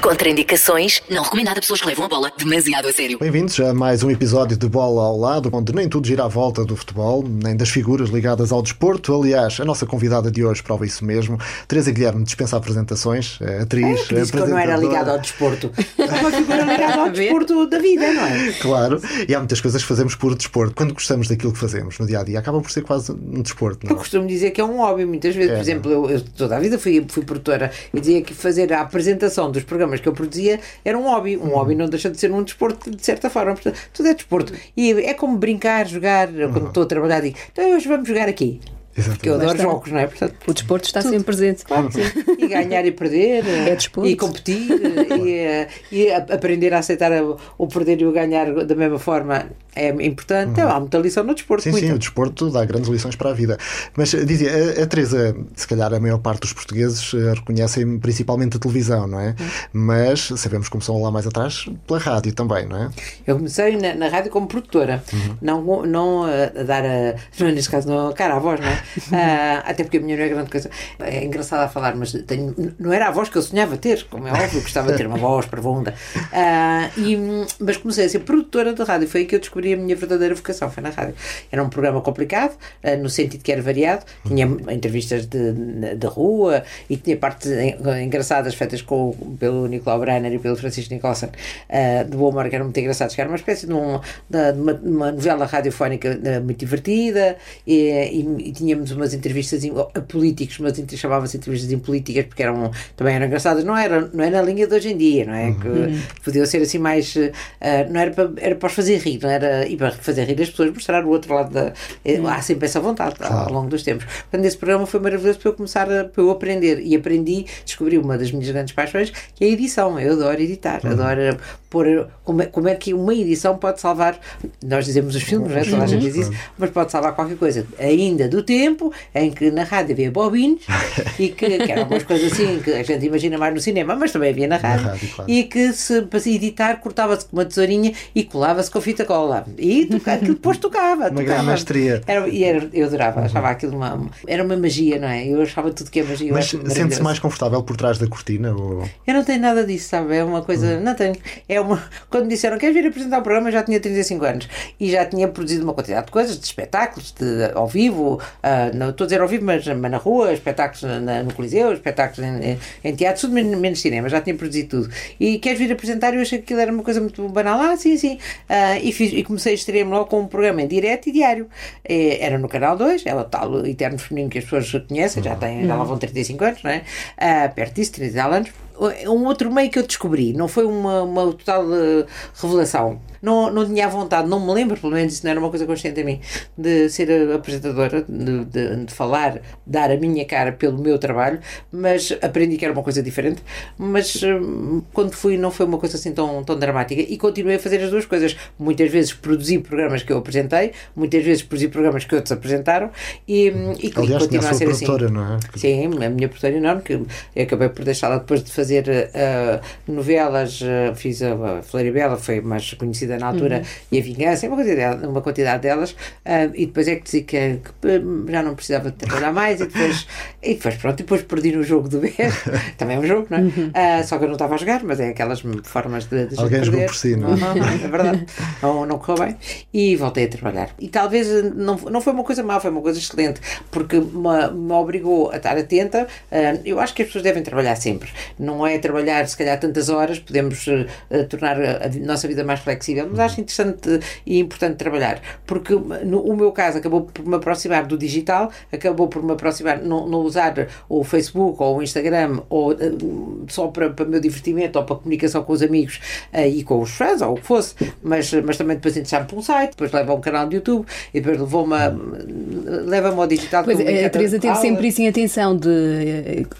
Contraindicações, não recomendado a pessoas que levam a bola demasiado a sério. Bem-vindos a mais um episódio de Bola ao Lado, onde nem tudo gira à volta do futebol, nem das figuras ligadas ao desporto. Aliás, a nossa convidada de hoje prova isso mesmo. Teresa Guilherme dispensa apresentações, é atriz, É, por isso que eu não era ligada ao desporto. É uma figura ligada ao desporto da vida, não é? Claro, e há muitas coisas que fazemos por desporto. Quando gostamos daquilo que fazemos no dia a dia, acaba por ser quase um desporto, Eu não é? costumo dizer que é um hobby, muitas vezes. É, por exemplo, eu, eu toda a vida fui, fui produtora e dizia que fazer a apresentação dos programas que eu produzia era um hobby. Um hobby não deixa de ser um desporto, de certa forma. Portanto, tudo é desporto. E é como brincar, jogar. Quando estou a trabalhar, digo, então hoje vamos jogar aqui. Porque eu adoro jogos, não é? Portanto, O desporto está sempre presente. Claro que sim. E ganhar e perder. É desporto. E competir. e, eh, e a- aprender a aceitar a- o perder e o ganhar da mesma forma é importante. Há muita lição no desporto. Sim, sim, muita. o desporto dá grandes lições para a vida. Mas eh, dizia, a, a Teresa, se calhar a maior parte dos portugueses eh, reconhecem principalmente a televisão, não é? Mas sabemos que começou lá mais atrás pela rádio também, não é? Eu comecei na, na rádio como produtora, não, não a, a dar a, não, neste caso não a cara à voz, não é? Ah, até porque a minha não é grande coisa. É engraçado a falar, mas tenho, não era a voz que eu sonhava ter, como é óbvio, gostava de ter uma voz profunda. Ah, e, mas comecei a ser produtora de rádio, foi aí que eu descobri a minha verdadeira vocação, foi na rádio. Era um programa complicado, ah, no sentido que era variado, tinha entrevistas de, de rua e tinha partes en- engraçadas feitas com, pelo Nicolau Brenner e pelo Francisco Nicholson de bom humor, que eram muito engraçados, que era uma espécie de, de, uma, de uma novela radiofónica muito divertida e, e- e tínhamos umas entrevistas em- a políticos, mas chamavam-se entrevistas em políticas porque eram, também eram engraçadas, não era, não era na linha de hoje em dia, não é? Que podiam ser assim mais, ah, não era para, era para os fazer rir, não era, e para fazer rir as pessoas, mostrar o outro lado da, eh, há sempre essa vontade ao longo dos tempos. Portanto, esse programa foi maravilhoso para eu começar a, para eu aprender e aprendi, descobri uma das minhas grandes paixões, que é a edição. Eu adoro editar, adoro pôr como é, como é que uma edição pode salvar, nós dizemos os filmes, não é? toda a gente diz isso, mas pode salvar qualquer coisa. Ainda do tempo em que na rádio havia bobines e que, que eram umas coisas assim que a gente imagina mais no cinema, mas também havia na rádio, rádio, claro. e que se, para se editar cortava-se com uma tesourinha e colava-se com fita cola. E toca- depois tocava. grande tocava. mestria. Era, e era, eu adorava, achava aquilo uma. Era uma magia, não é? Eu achava tudo que é magia. Mas sente-se mais confortável por trás da cortina? Ou... Eu não tenho nada disso, sabe? É uma coisa. Não tenho. É uma. Quando me disseram queres vir apresentar o programa, eu já tinha 35 anos e já tinha produzido uma quantidade de coisas, de espetáculos, de, ao vivo, ah, não estou a dizer ao vivo, mas, mas na rua, espetáculos na- no Coliseu, espetáculos em, em, em teatro, tudo menos, menos cinema, já tinha produzido tudo. E queres vir apresentar? Eu achei que aquilo era uma coisa muito banal. Ah, sim, sim. Ah, e, fiz, e comecei a estrear-me logo com um programa em direto e diário. Eh, Era no Canal 2, é o tal Eterno Feminino que as pessoas conhecem, já, têm, já lá vão 35 anos, não é? Ah, perto disso, 30 e tal anos um outro meio que eu descobri, não foi uma, uma total eh, revelação. Não, não tinha vontade, não me lembro, pelo menos isso não era uma coisa consciente a mim, de ser a apresentadora, de, de, de falar, dar a minha cara pelo meu trabalho, mas aprendi que era uma coisa diferente. Mas eh, quando fui, não foi uma coisa assim tão, tão dramática e continuei a fazer as duas coisas. Muitas vezes produzi programas que eu apresentei, muitas vezes produzi programas que outros apresentaram e, e, Aliás, e tinha a a ser assim. não é? Sim, a minha produtora enorme, que eu acabei por deixá-la depois de fazer eh, novelas, eh, fiz a, a Floribela, foi mais conhecida na altura, e a Vingança, uma quantidade, uma quantidade delas, eh, e depois é que disse que, já não precisava de trabalhar mais, e depois, e depois pronto, depois perdi no jogo do BES, também é um jogo, não é? Ah, só que eu não estava a jogar, mas é aquelas formas de, de Alguém jogou por si, não é? Não, não, é verdade. Não, não correu bem. E voltei a trabalhar. E talvez não, não foi uma coisa má, foi uma coisa excelente, porque me, me obrigou a estar atenta. Ah, eu acho que as pessoas devem trabalhar sempre. Não é trabalhar, se calhar, tantas horas, podemos tornar a, a nossa vida mais flexível, mas acho interessante e importante trabalhar, porque no o meu caso acabou por me aproximar do digital, acabou por me aproximar, não, não usar o Facebook ou o Instagram ou eh, só para, para o meu divertimento ou para comunicação com os amigos eh, e com os fãs ou o que fosse, mas, mas também depois interessar-me para um site, depois leva a um canal de YouTube e depois levou-me a- leva-me ao digital. Pois, como a Teresa teve sempre isso em atenção de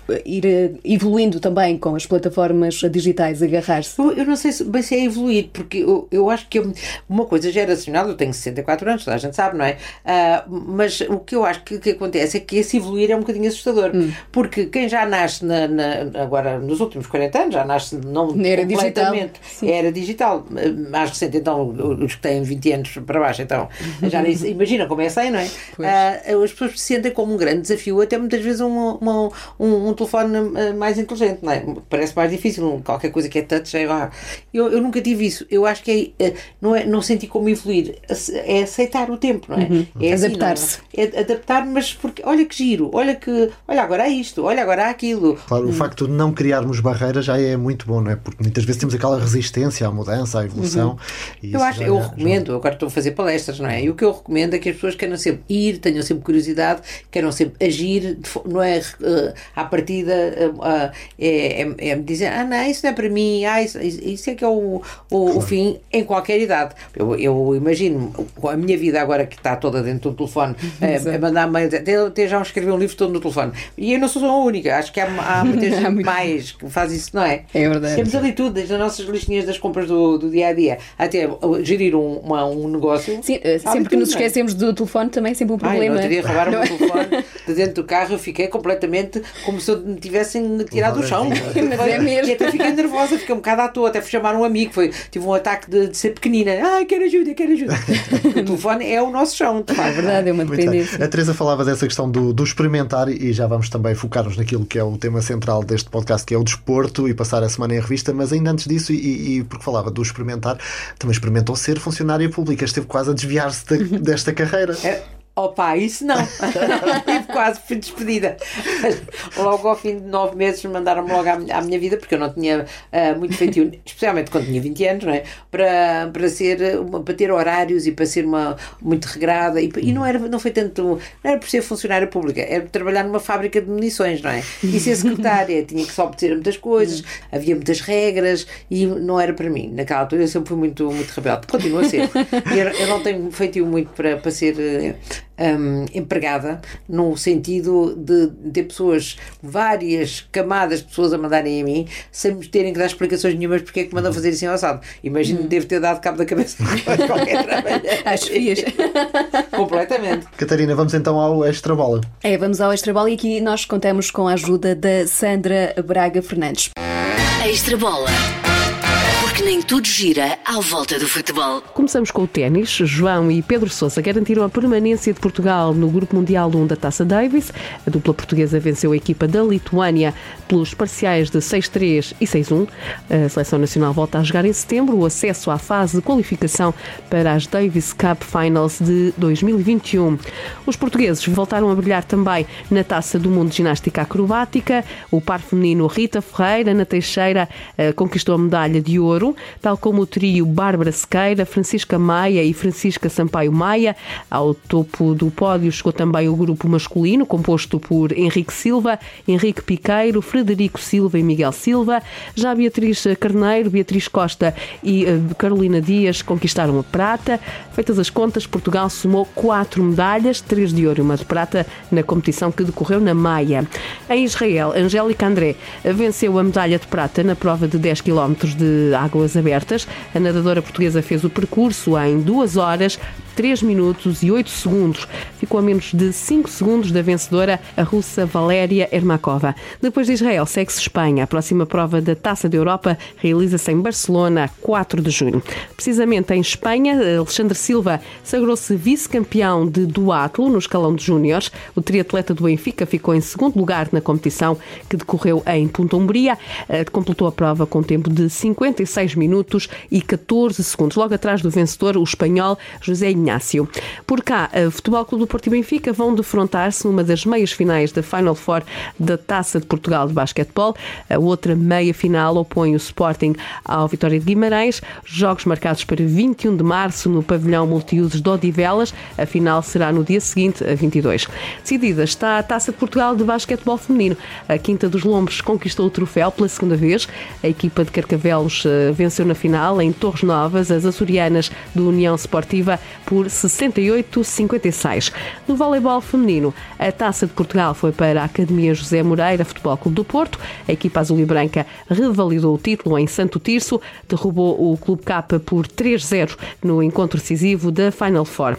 eh, ir eh, evoluindo também com com as plataformas digitais, agarrar-se? Eu, eu não sei se, bem se é evoluir, porque eu, eu acho que eu- uma coisa geracional, eu tenho 64 anos, toda a gente sabe, não é? Ah, mas o que eu acho que, que acontece é que esse evoluir é um bocadinho assustador, porque quem já nasce na, na- agora nos últimos 40 anos, já nasce não Na era digital. Sim. era digital, mais recente, então os que têm 20 anos para baixo, então já nem imagina como é 100, não é? Ah, as pessoas se sentem como um grande desafio, até muitas vezes um, uma- um, um telefone ah, mais inteligente, não é? Parece mais difícil, um- qualquer coisa que é touch, é lá. Eu, eu nunca tive isso. Eu acho que é, não, é, não senti como evoluir, é aceitar o tempo, não é? é assim, Adaptar-se. não É, é adaptar, mas porque olha que giro, olha que olha agora há isto, olha agora há aquilo. Claro, o facto de não criarmos barreiras já é muito bom, não é? Porque muitas vezes temos aquela resistência à mudança, à evolução. e Eu acho, já- eu já- recomendo, agora estou a fazer palestras, não é? E o que eu recomendo é que as pessoas queiram sempre ir, tenham sempre curiosidade, queiram sempre agir, não é eh, à partida eh, ah, é, é, é me dizer, ah não, isso não é para mim, ah, isso, isso é que é o, o, o fim em qualquer idade. Eu, eu imagino a minha vida agora que está toda dentro do telefone, eh, a mandar mails, até, até já escrevi um livro todo no telefone. E eu não sou a única, acho que há, há muita gente mais que faz isso, não é? É verdade. Temos ali tudo, desde as nossas listinhas das compras do, do dia a dia até uh, gerir um, uma- um negócio. Sim, eh, sempre que nos tudo, não é? esquecemos do telefone também é sempre um Ai, problema. no outro dia roubaram Não o é? telefone de dentro do carro, eu fiquei completamente como se me tivessem tirado do chão. Mas é mesmo. E até fiquei nervosa, fiquei um bocado à toa, até fui chamar um amigo, foi, tive um ataque de, de ser pequenina. Ai, quero ajuda, quero ajuda. O telefone é o nosso chão, de É facto. verdade, é uma dependência. A Teresa falava dessa questão do, do experimentar e já vamos também focar-nos naquilo que é o tema central deste podcast, que é o desporto e passar a semana em revista, mas ainda antes disso, e, e porque falava do experimentar, também experimentou ser funcionária pública, esteve quase a desviar-se da- desta carreira. É, Opa, isso não. Tive quase, fui despedida. Logo ao fim de nove meses mandaram-me logo à, minha- à minha vida, porque eu não tinha ah, muito feitio, especialmente quando tinha 20 anos, não é? Para, para, ser, uma- para ter horários e para ser uma, muito regrada. E, e não, era, não foi tanto. Não era por ser funcionária pública, era por trabalhar numa fábrica de munições, não é? E ser secretária, tinha que só a muitas coisas, havia muitas regras e não era para mim. Naquela altura eu sempre fui muito, muito rebelde. Continuo a ser. Eu, eu não tenho feitio muito para, para ser. Hum, empregada no sentido de ter pessoas, várias camadas de pessoas a mandarem a mim sem me terem que dar explicações nenhumas porque é que mandam fazer assim ao assado. Imagino que devo ter dado cabo da cabeça de qualquer fias. Completamente. Catarina, vamos então ao extra bola. É, vamos ao Extra Bola e aqui nós contamos com a ajuda da Sandra Braga Fernandes. Extra bola. Nem tudo gira à volta do futebol. Começamos com o ténis. João e Pedro Sousa garantiram a permanência de Portugal no Grupo Mundial 1 da Taça Davis. A dupla portuguesa venceu a equipa da Lituânia pelos parciais de 6-3 e 6-1. A seleção nacional volta a jogar em setembro o acesso à fase de qualificação para as Davis Cup Finals de 2021. Os portugueses voltaram a brilhar também na Taça do Mundo de Ginástica Acrobática. O par feminino Rita Ferreira, Ana Teixeira, eh, conquistou a medalha de ouro, tal como o trio Bárbara Sequeira, Francisca Maia e Francisca Sampaio Maia. Ao topo do pódio chegou também o grupo masculino, composto por Henrique Silva, Henrique Piqueiro, Frederico Silva e Miguel Silva. Já Beatriz Carneiro, Beatriz Costa e eh, Carolina Dias conquistaram a prata. Feitas as contas, Portugal somou quatro medalhas, três de ouro e uma de prata, na competição que decorreu na Maia. Em Israel, Angélica André venceu a medalha de prata na prova de 10 km de águas abertas. A nadadora portuguesa fez o percurso em 2 horas, 3 minutos e 8 segundos. Ficou a menos de 5 segundos da vencedora, a russa Valéria Ermakova. Depois de Israel, segue-se Espanha. A próxima prova da Taça da Europa realiza-se em Barcelona, a 4 de junho. Precisamente em Espanha, Alexandre Silva sagrou-se vice-campeão de duatlo no escalão de júniores. O triatleta do Benfica ficou em segundo lugar na competição que decorreu em Punta Umbria. Eh, Completou a prova com tempo de 56 minutos e 14 segundos. Logo atrás do vencedor, o espanhol José Inácio. Por cá, o Futebol Clube do Porto e Benfica vão defrontar-se numa das meias finais da Final Four da Taça de Portugal de Basquetebol. A outra meia final opõe o Sporting ao Vitória de Guimarães. Jogos marcados para 21 de março no pavilhão multiusos de Odivelas. A final será no dia seguinte, a 22. Decidida está a Taça de Portugal de Basquetebol Feminino. A Quinta dos Lombos conquistou o troféu pela segunda vez. A equipa de Carcavelos eh, venceu na final, em Torres Novas, as açorianas do União Sportiva por por 68-56. No voleibol feminino, a Taça de Portugal foi para a Academia José Moreira Futebol Clube do Porto. A equipa azul e branca revalidou o título em Santo Tirso, derrubou o Clube K por 3-0 no encontro decisivo da Final Four.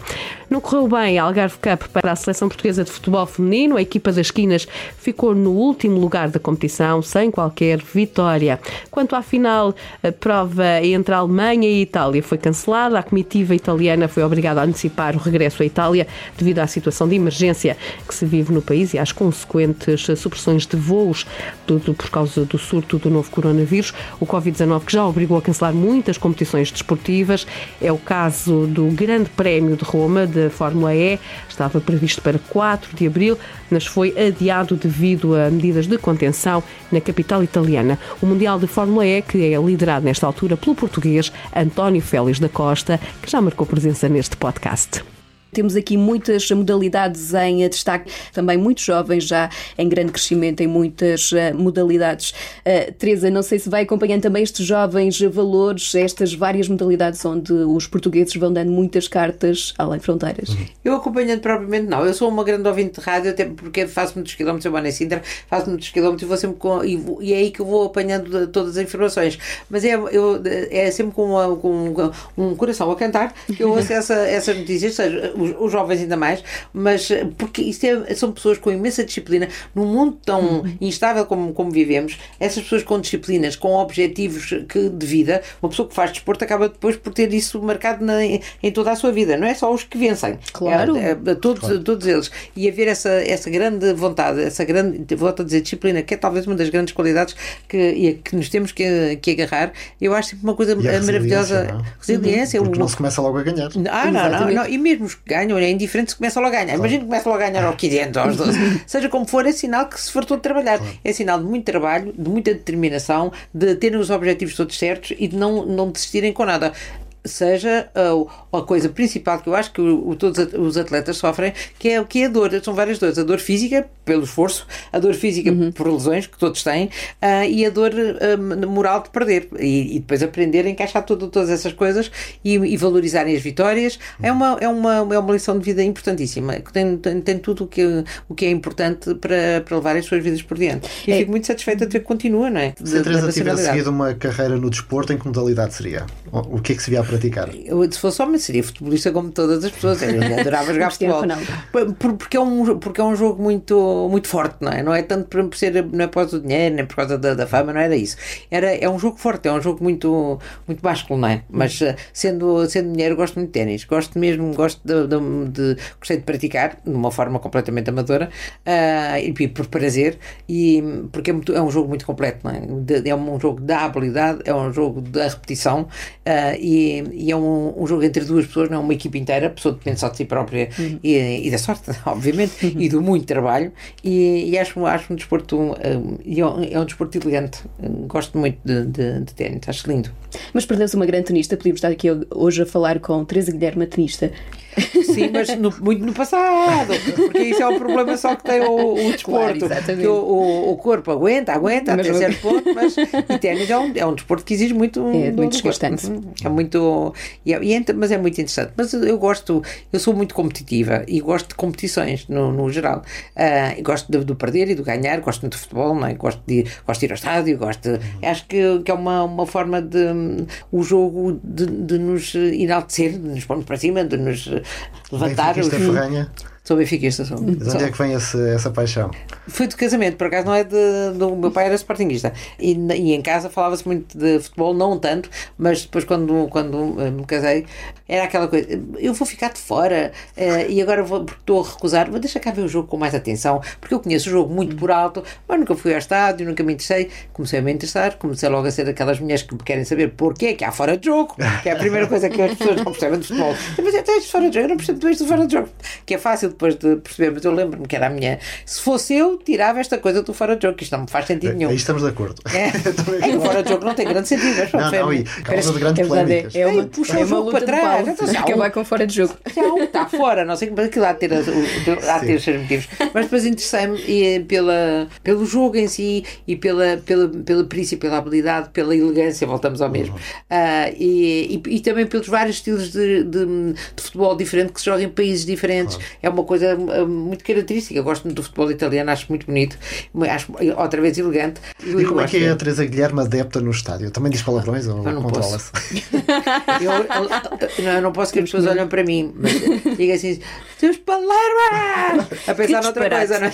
Não correu bem a Algarve Cup para a seleção portuguesa de futebol feminino. A equipa das Quinas ficou no último lugar da competição, sem qualquer vitória. Quanto à final, a prova entre a Alemanha e a Itália foi cancelada. A comitiva italiana foi obrigada a antecipar o regresso à Itália devido à situação de emergência que se vive no país e às consequentes supressões de voos, tudo por causa do surto do novo coronavírus, o Covid-19 que já obrigou a cancelar muitas competições desportivas. É o caso do Grande Prémio de Roma da Fórmula E estava previsto para 4 de abril, mas foi adiado devido a medidas de contenção na capital italiana. O Mundial de Fórmula E, que é liderado nesta altura pelo português António Félix da Costa, que já marcou presença neste podcast. Temos aqui muitas modalidades em destaque, também muitos jovens já em grande crescimento em muitas uh, modalidades. Uh, Teresa, não sei se vai acompanhando também estes jovens valores, estas várias modalidades onde os portugueses vão dando muitas cartas além fronteiras. Uhum. Eu acompanhando propriamente não, eu sou uma grande ouvinte de rádio, até porque faço muitos quilómetros, eu vou na Sintra, faço muitos quilómetros e vou sempre com, e, e, é aí que eu vou apanhando todas as informações. Mas é, eu, é sempre com, uma, com um coração a cantar que eu ouço essa, essas notícias, seja, os, os, jovens ainda mais, mas eh, porque isto é, são pessoas com imensa disciplina, num mundo tão uhum. instável como, como vivemos, essas pessoas com disciplinas, com objetivos que, de vida, uma pessoa que faz desporto acaba depois por ter isso marcado na, em toda a sua vida, não é só os que vencem, claro, é, é, todos, claro. todos eles, e haver essa, essa grande vontade, essa grande, volto a dizer, disciplina, que é talvez uma das grandes qualidades que, que nos temos que, que agarrar, eu acho sempre uma coisa maravilhosa. Resiliência, não? resiliência Porque não se começa logo a ganhar. Ah, não, não, não, e mesmo os ganham, é indiferente se começa logo a ganhar. Claro. Imagina que começa logo a ganhar ao 500, aos 12. Seja como for, é sinal que se fartou de trabalhar. Claro. É sinal de muito trabalho, de muita determinação, de terem os objetivos todos certos e de não, não desistirem com nada seja a, a, coisa principal que eu acho que o, o, todos os atletas sofrem, que é o que é a dor. São várias dores. A dor física, pelo esforço, a dor física uhum. por lesões, que todos têm, uh, e a dor uh, moral de perder. E, e, depois aprender a encaixar tudo, todas essas coisas e, e, valorizarem as vitórias. É uma, é, uma, é uma lição de vida importantíssima. Tem, tem, tem tudo o que, o que é importante para, para levar as suas vidas por diante. E é. fico muito satisfeita de ver que continua, não é? Se a Teresa tivesse seguido uma carreira no desporto, em que modalidade seria? O que é que se via praticar? Eu, se fosse homem, seria futebolista como todas as pessoas. Eu adorava jogar futebol. Porque é, um, porque é um jogo muito, muito forte, não é? Não é tanto por ser, não é por causa do dinheiro, nem por causa da, da fama, não era isso. Era, é um jogo forte, é um jogo muito, muito másculo, não é? Mas eh, sendo, sendo mulher, gosto muito de ténis. Gosto mesmo, gosto de, de, de, gostei de praticar de uma forma completamente amadora uh, e por prazer, e, porque é, muito, é um jogo muito completo, não é? De, é um jogo da habilidade, é um jogo da repetição uh, e, e, é um, um, jogo entre duas pessoas, não é uma equipe inteira, a pessoa depende só de si própria uhum. e, e, da sorte, obviamente, uhum. e do muito trabalho. E, e acho, acho um desporto, um, é um desporto elegante. Gosto muito de, de, de ténis, acho lindo. Mas perdeu-se uma grande tenista, podíamos estar aqui hoje a falar com Teresa Guilherme, tenista. Sim, mas no, muito no passado, porque isso é o problema só que tem o, o desporto. Claro, que o, o, o, corpo aguenta, aguenta mas até certo ponto, mas o ténis é um, é um desporto que exige muito. É muito desgastante. É muito. E é, e é, mas é muito interessante. Mas eu gosto, eu sou muito competitiva e gosto de competições no, no geral. Uh, gosto do, do perder e do ganhar, gosto muito de futebol, não é? gosto, de, gosto de ir ao estádio, gosto de, acho que, que é uma, uma forma de um, o jogo de, de nos enaltecer, de nos pôr para cima, de nos levantar. Os... Sou benfiquista. Sou. Mas onde é que vem esse, essa paixão? Foi do casamento, por acaso não é de, do meu pai era sportinguista e, e em casa falava-se muito de futebol, não tanto, mas depois quando, quando eh, me casei era aquela coisa, eu vou ficar de fora uh, e agora vou, porque estou a recusar, vou deixar cá ver o jogo com mais atenção, porque eu conheço o jogo muito por alto, mas nunca fui ao estádio, nunca me interessei, comecei a me interessar, comecei logo a ser aquelas mulheres que querem saber porquê que há fora de jogo, que é a primeira coisa que as pessoas não percebem de futebol. Mas é, tens fora de jogo, eu não percebo isto de fora de jogo, que é fácil depois de perceber, mas eu lembro-me que era a minha. Se fosse eu, tirava esta coisa do fora de jogo, que isto não me faz sentido nenhum. Aí estamos de acordo. É, é o fora de jogo não tem grande sentido, mas Não, não, e causa de grandes É polémicas. é uma, Ei, puxa é o uma jogo luta para trás. Então, um- Acabar com fora de jogo. Já um está fora, não sei como aquilo há de ter, há de ter os seus motivos. Mas depois interessei-me e, pela, pelo jogo em si e pela, pela, pela perícia, pela habilidade, pela elegância, voltamos ao mesmo. Ah, e, e, e também pelos vários estilos de, de, de futebol diferente que se joga em países diferentes. É uma coisa ah, muito característica. Eu gosto muito do futebol italiano, acho muito bonito, acho outra vez elegante. E como é que é a. Teresa Guilherme adepta no estádio? Também diz palavrões ou controla-se? Eu, eu- não, eu não posso que as pessoas olhem para mim, mas diga assim: Teus palermas! A pensar noutra coisa, não é?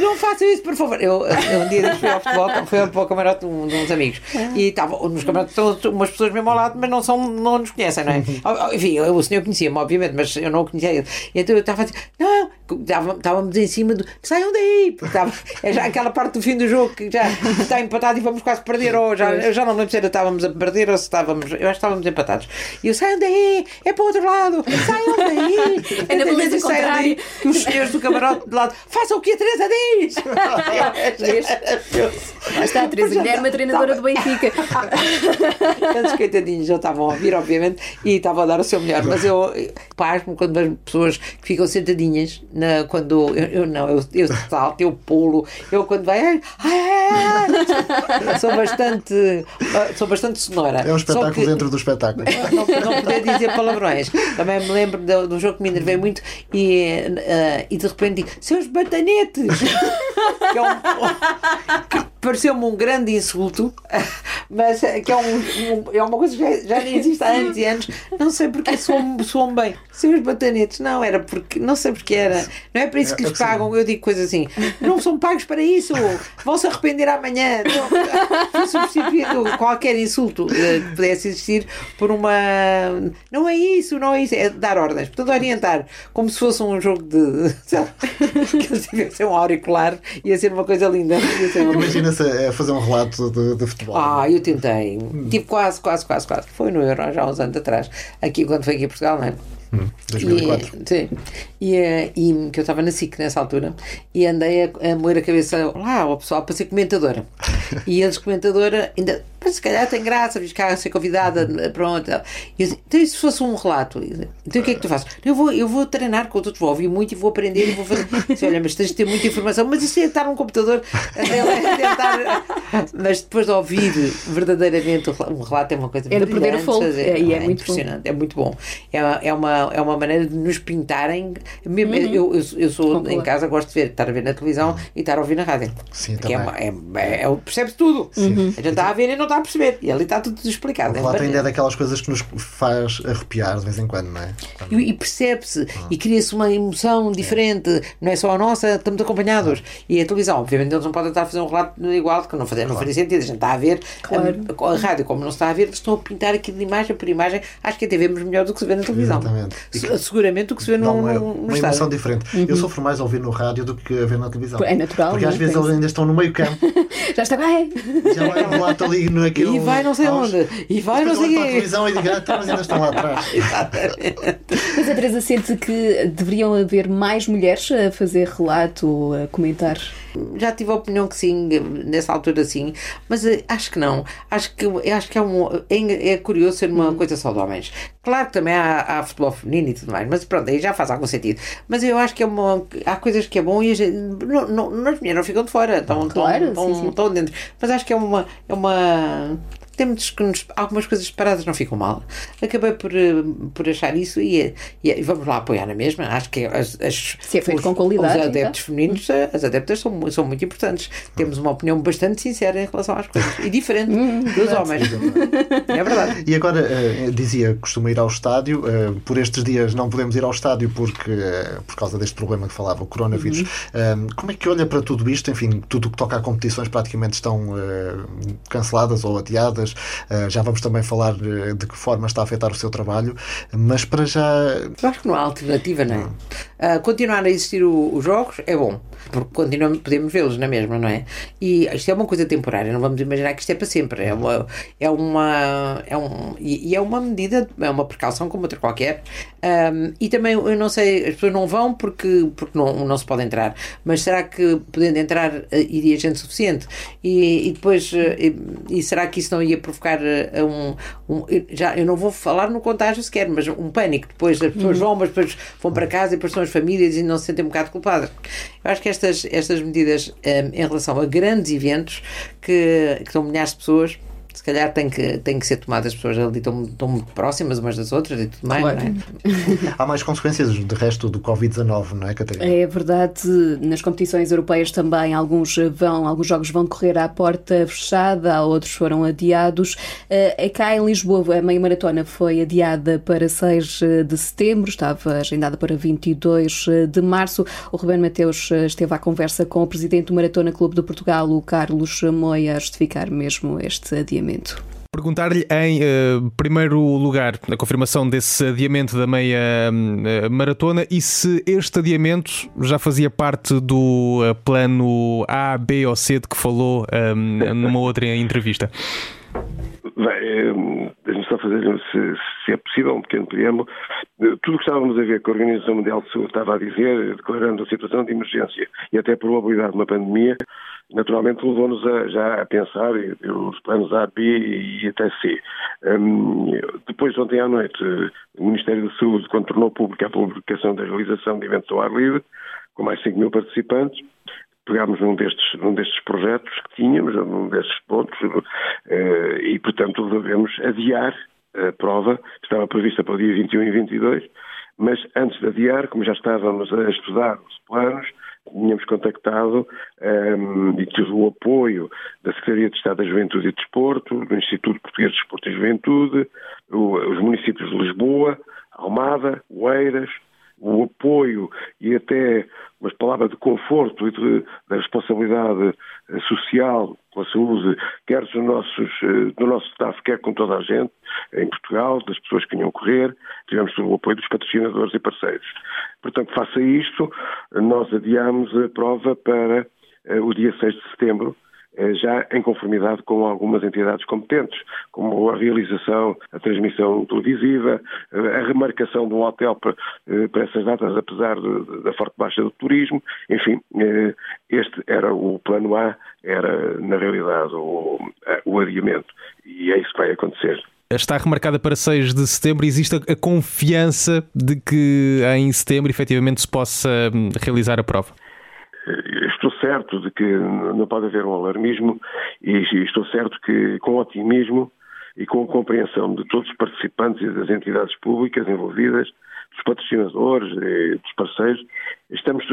Não façam isso, por favor. Eu, eu um dia fui ao futebol, fui para o camarote de, um- de uns amigos e estavam nos camarotes estão umas pessoas mesmo ao lado, mas não, são, não nos conhecem, não é? Enfim, eu- o senhor conhecia-me, obviamente, mas eu não o conhecia ele. E então eu estava a dizer: Não, estávamos em cima do saiam daí, porque estava, é já aquela parte do fim do jogo que já está empatado e vamos quase perder, ou já, eu já não lembro se ainda estávamos a perder ou se estávamos, eu acho que estávamos empatados. E eu saiam daí, é para o outro lado, saiam daí, É na beleza Saiam daí. E os senhores do camarote de lado, façam o que a Teresa diz. Lá está a Teresa Guilherme, a treinadora do Benfica. Eles coitadinhos já estavam a ouvir, obviamente, e estavam a dar o seu melhor. Mas eu pasmo quando vejo pessoas que ficam sentadinhas na, quando eu, eu não, eu, eu salto, eu pulo, eu quando vai, ai, ai, ai, ai, sou bastante, ah, sou bastante sonora. É um espetáculo que- dentro do espetáculo. não, não poder dizer palavrões. Também me lembro do, do jogo que me enervei muito e, eh, e de repente digo, seus batanetes! que é um, que pareceu-me um grande insulto, mas que é, um, um- é uma coisa que já, já existe há anos e anos. Não sei porque soam, soam bem. Seus batanetes, não, era porque, não sei porque era. Não é para isso que É- é lhes que sim. pagam. Eu digo coisas assim, não são pagos para isso, vão se arrepender amanhã. Fui substituído qualquer insulto eh, que pudesse existir por uma. Não é isso, não é isso, é dar ordens. Portanto, orientar, como se fosse um jogo de. Sei lá, que tivessem um auricular, ia ser uma coisa linda. Ser uma Imagina-se a fazer um relato de, de futebol. ah, eu tentei. Tive quase, quase, quase, quase. Foi no Euro, já há uns anos atrás. Aqui, quando foi aqui a Portugal, não é? Hum, 2004. E, sim. E, eh, e que eu estava na SIC nessa altura e andei a, a moer a cabeça lá ao pessoal para ser comentadora. E eles, comentadora, ainda, mas se calhar tem graça, cá a ser convidada, pronto. E eu disse, então e se fosse um relato? Então o que é que tu fazes? Eu vou, eu vou treinar com outros, vou ouvir muito e vou aprender e vou fazer. Disse, Olha, mas tens de ter muita informação, mas isso é estar num computador a tentar. Mas depois de ouvir verdadeiramente um relato é uma coisa É de perder o fogo. É, é Não, muito bom. impressionante, é muito bom. É, é, uma, é uma maneira de nos pintarem. Mesmo, eu, eu, eu sou Concordo. em casa, gosto de ver, estar a ver na televisão e estar a ouvir na rádio. Sim, Porque é, também. é, é, é, percebe-se tudo. A gente está a ver e não está a perceber. E ali está tudo explicado. O É relato ainda é daquelas coisas que nos faz arrepiar de vez em quando, não é? E, e percebe-se e cria-se uma emoção diferente, não é só a nossa, estamos acompanhados. E a televisão, obviamente, eles não podem estar a fazer um relato igual, que não, fazer, não faria sentido. A gente está a ver Claro. a, a rádio, como não se está a ver, eles estão a pintar aquilo de imagem por imagem. Acho que até vemos melhor do que se vê na televisão. Exatamente. Se- Seguramente do que se vê Dá no, uma, no, no uma emoção diferente. Eu sofro mais a ouvir no rádio do que a ver na televisão. É natural, Porque às é? vezes eles ainda estão no meio campo, Já está. Ai, já vai um relato ali naquele. E vai não sei aos- onde, e vai não sei quê. televisão e digo, ah, então, mas ainda estão lá atrás. Exatamente. Mas a Teresa sente que deveriam haver mais mulheres a fazer relato, a comentar. Já tive a opinião que sim, nessa altura sim, mas eh, acho que não. Acho que, acho que é, um, é, é curioso ser uma coisa só de homens. Claro que também há, há futebol feminino e tudo mais, mas pronto, aí já faz algum sentido. Mas eu acho que é uma, há coisas que é bom e a gente, não, não, as mulheres não ficam de fora, estão, Claro, estão, sim, estão, sim. estão dentro. Mas acho que é uma. É uma 嗯 temos que nos, algumas coisas separadas não ficam mal. Acabei por, eh, por achar isso e, e, e vamos lá apoiar na mesma. Acho que as, as, Se é feito os, com qualidade, os adeptos então. femininos, eh, as adeptas são, são muito importantes. Temos uma opinião bastante sincera em relação às coisas e diferente Hum, dos homens. É verdade. E agora, eh, dizia, costuma ir ao estádio. por estes dias não podemos ir ao estádio porque, por causa deste problema que falava, o coronavírus. Uhum. Como é que olha para tudo isto? Enfim, tudo o que toca a competições praticamente estão canceladas ou adiadas. Uh, já vamos também falar de que forma está a afetar o seu trabalho, mas para já. Eu acho que não há alternativa, não é? Uh, continuar a existir os jogos é bom, porque continuamos, podemos vê-los na mesma, não é? E isto é uma coisa temporária, não vamos imaginar que isto é para sempre. É uma. É uma é um, e, é uma medida, é uma precaução como outra qualquer. Um, e também, eu não sei, as pessoas não vão porque, porque não, não se pode entrar, mas será que podendo entrar iria gente suficiente? E, e depois, e, e, será que isso não ia provocar um, um, Já, eu não vou falar no contágio sequer, mas um pânico. Depois as pessoas uhum. vão, mas depois vão para casa e depois são as famílias e não se sentem um bocado culpadas. Eu acho que estas, estas medidas um, em relação a grandes eventos que, que estão milhares de pessoas se calhar tem que, tem que ser tomadas, as pessoas ali estão, estão muito próximas umas das outras e tudo mais, claro. não é? Há mais consequências de resto do Covid-19, não é, Catarina? É verdade, nas competições europeias também alguns vão, alguns jogos vão correr à porta fechada, outros foram adiados. É cá em Lisboa, a meia maratona foi adiada para 6 de setembro, estava agendada para 22 de março. O Ruben Mateus esteve à conversa com o presidente do Maratona Clube de Portugal, o Carlos Moia, a justificar mesmo este adiamento adiamento. Perguntar-lhe em uh, primeiro lugar a confirmação desse adiamento da meia uh, maratona e se este adiamento já fazia parte do uh, plano A, B ou C de que falou numa outra entrevista. Bem, deixe-me só fazer, se, se, é possível, um pequeno preâmbulo. Tudo o que estávamos a ver que a Organização Mundial de Saúde estava a dizer, declarando a situação de emergência e até a probabilidade de uma pandemia, naturalmente levou-nos já a pensar os planos A, B e até C. Um, depois, ontem à noite, o Ministério da Saúde, quando tornou pública a publicação da realização de eventos ao ar livre, com mais de 5 mil participantes, pegámos num destes, num destes projetos que tínhamos, num destes pontos, uh, e, portanto, devemos adiar a prova, que estava prevista para o dia 21 e 22, mas antes de adiar, como já estávamos a estudar os planos, tínhamos contactado um, ehm, e tive o apoio da Secretaria de Estado da Juventude e Desporto, do Instituto Português de Desporto e Juventude, o, os municípios de Lisboa, Almada, Oeiras, o apoio e até umas palavras de conforto e de, da responsabilidade eh, social com a saúde, quer dos nossos, eh, do nosso staff, quer com toda a gente, em Portugal, das pessoas que vinham correr, tivemos o apoio dos patrocinadores e parceiros. Portanto, face a isto, nós adiamos a prova para eh, o dia 6 de setembro, já em conformidade com algumas entidades competentes, como a realização, a transmissão televisiva, eh, a remarcação de um hotel para, eh, para essas datas, apesar da forte baixa do turismo. Enfim, este era o plano A, era na realidade o, o adiamento. E é isso que vai acontecer está remarcada para 6 de setembro. Existe a confiança de que em setembro efetivamente se possa hum, realizar a prova? Certo de que não pode haver um alarmismo e estou certo que com otimismo e com compreensão de todos os participantes e das entidades públicas envolvidas, dos patrocinadores e dos parceiros, estamos,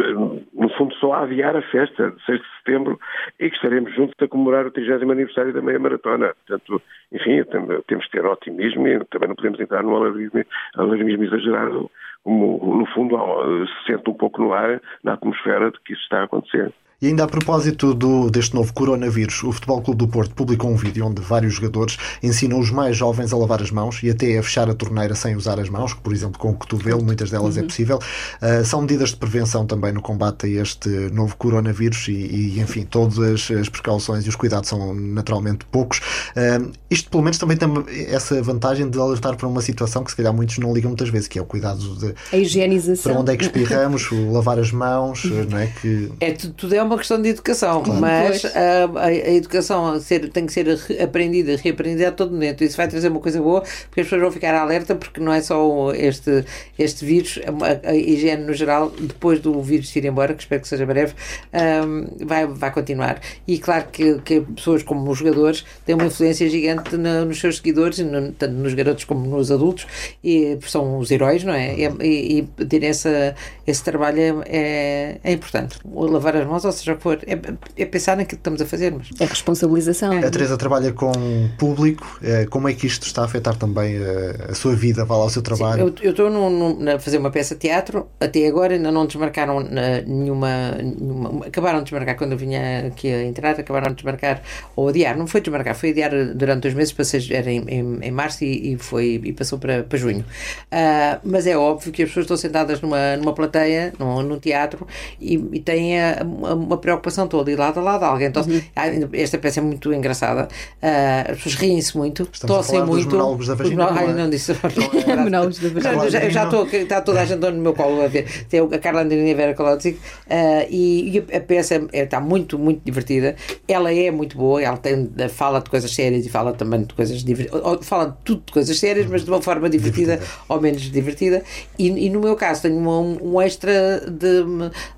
no fundo, só a adiar a festa de 6 de setembro e que estaremos juntos a comemorar o 30 aniversário da meia maratona. Portanto, enfim, temos que ter otimismo e também não podemos entrar num alarmismo, alarmismo exagerado como, no fundo, se sente um pouco no ar, na atmosfera de que isso está a acontecer. E ainda a propósito do, deste novo coronavírus, o Futebol Clube do Porto publicou um vídeo onde vários jogadores ensinam os mais jovens a lavar as mãos e até a fechar a torneira sem usar as mãos, por exemplo com o cotovelo, muitas delas é uhum. é possível. Uh, são medidas de prevenção também no combate a este novo coronavírus e, e enfim, todas as precauções e os cuidados são naturalmente poucos. Uh, isto pelo menos também tem essa vantagem de alertar para uma situação que se calhar muitos não ligam muitas vezes, que é o cuidado de a higienização. Para onde é que espirramos, lavar as mãos, não é? Que... É, tudo é uma uma questão de educação, claro. mas a, a, a, educação ser, tem que ser aprendida, reaprendida a todo momento. Isso vai trazer uma coisa boa, porque as pessoas vão ficar alerta, porque não é só este, este vírus, a, a higiene no geral, depois do vírus ir embora, que espero que seja breve, um, vai, vai continuar. E claro que, que pessoas como os jogadores têm uma influência gigante no, nos seus seguidores, no, tanto nos garotos como nos adultos, e são os heróis, não é? E, e, e ter essa, esse trabalho é, é, é importante. Lavar as mãos, ou seja o que for. É, é pensar naquilo que estamos a fazer. Mas... É responsabilização. A Teresa trabalha com público. Eh, como é que isto está a afetar também a, a sua vida, vá lá, o seu trabalho? Sim, eu estou a fazer uma peça de teatro. Até agora ainda não desmarcaram nenhuma, nenhuma, Acabaram de desmarcar quando eu vinha aqui a entrar, acabaram de desmarcar ou adiar. Não foi desmarcar, foi adiar durante dois meses, passei, era em, em, em março e, e, foi, e passou para, para junho. Uh, mas é óbvio que as pessoas estão sentadas numa, numa plateia, num, num teatro, e, e têm a, a, uma preocupação toda, e lado a lado alguém. Então, uhum. Esta peça é muito engraçada. Uh, as pessoas riem-se muito, tossem muito. Dos monólogos da vagina. Os, ai, não disse. É monólogos da vagina. Não, já, já estou, está toda a gente no meu colo a ver. Tem a Carla Andrina Vera Colodzi, uh, e, e, a peça é, está muito, muito divertida. Ela é muito boa, ela tem, fala de coisas sérias e fala também de coisas divertidas. Fala de tudo de coisas sérias, mas de uma forma divertida, divertida. ou menos divertida. E, e, no meu caso, tenho um, um extra de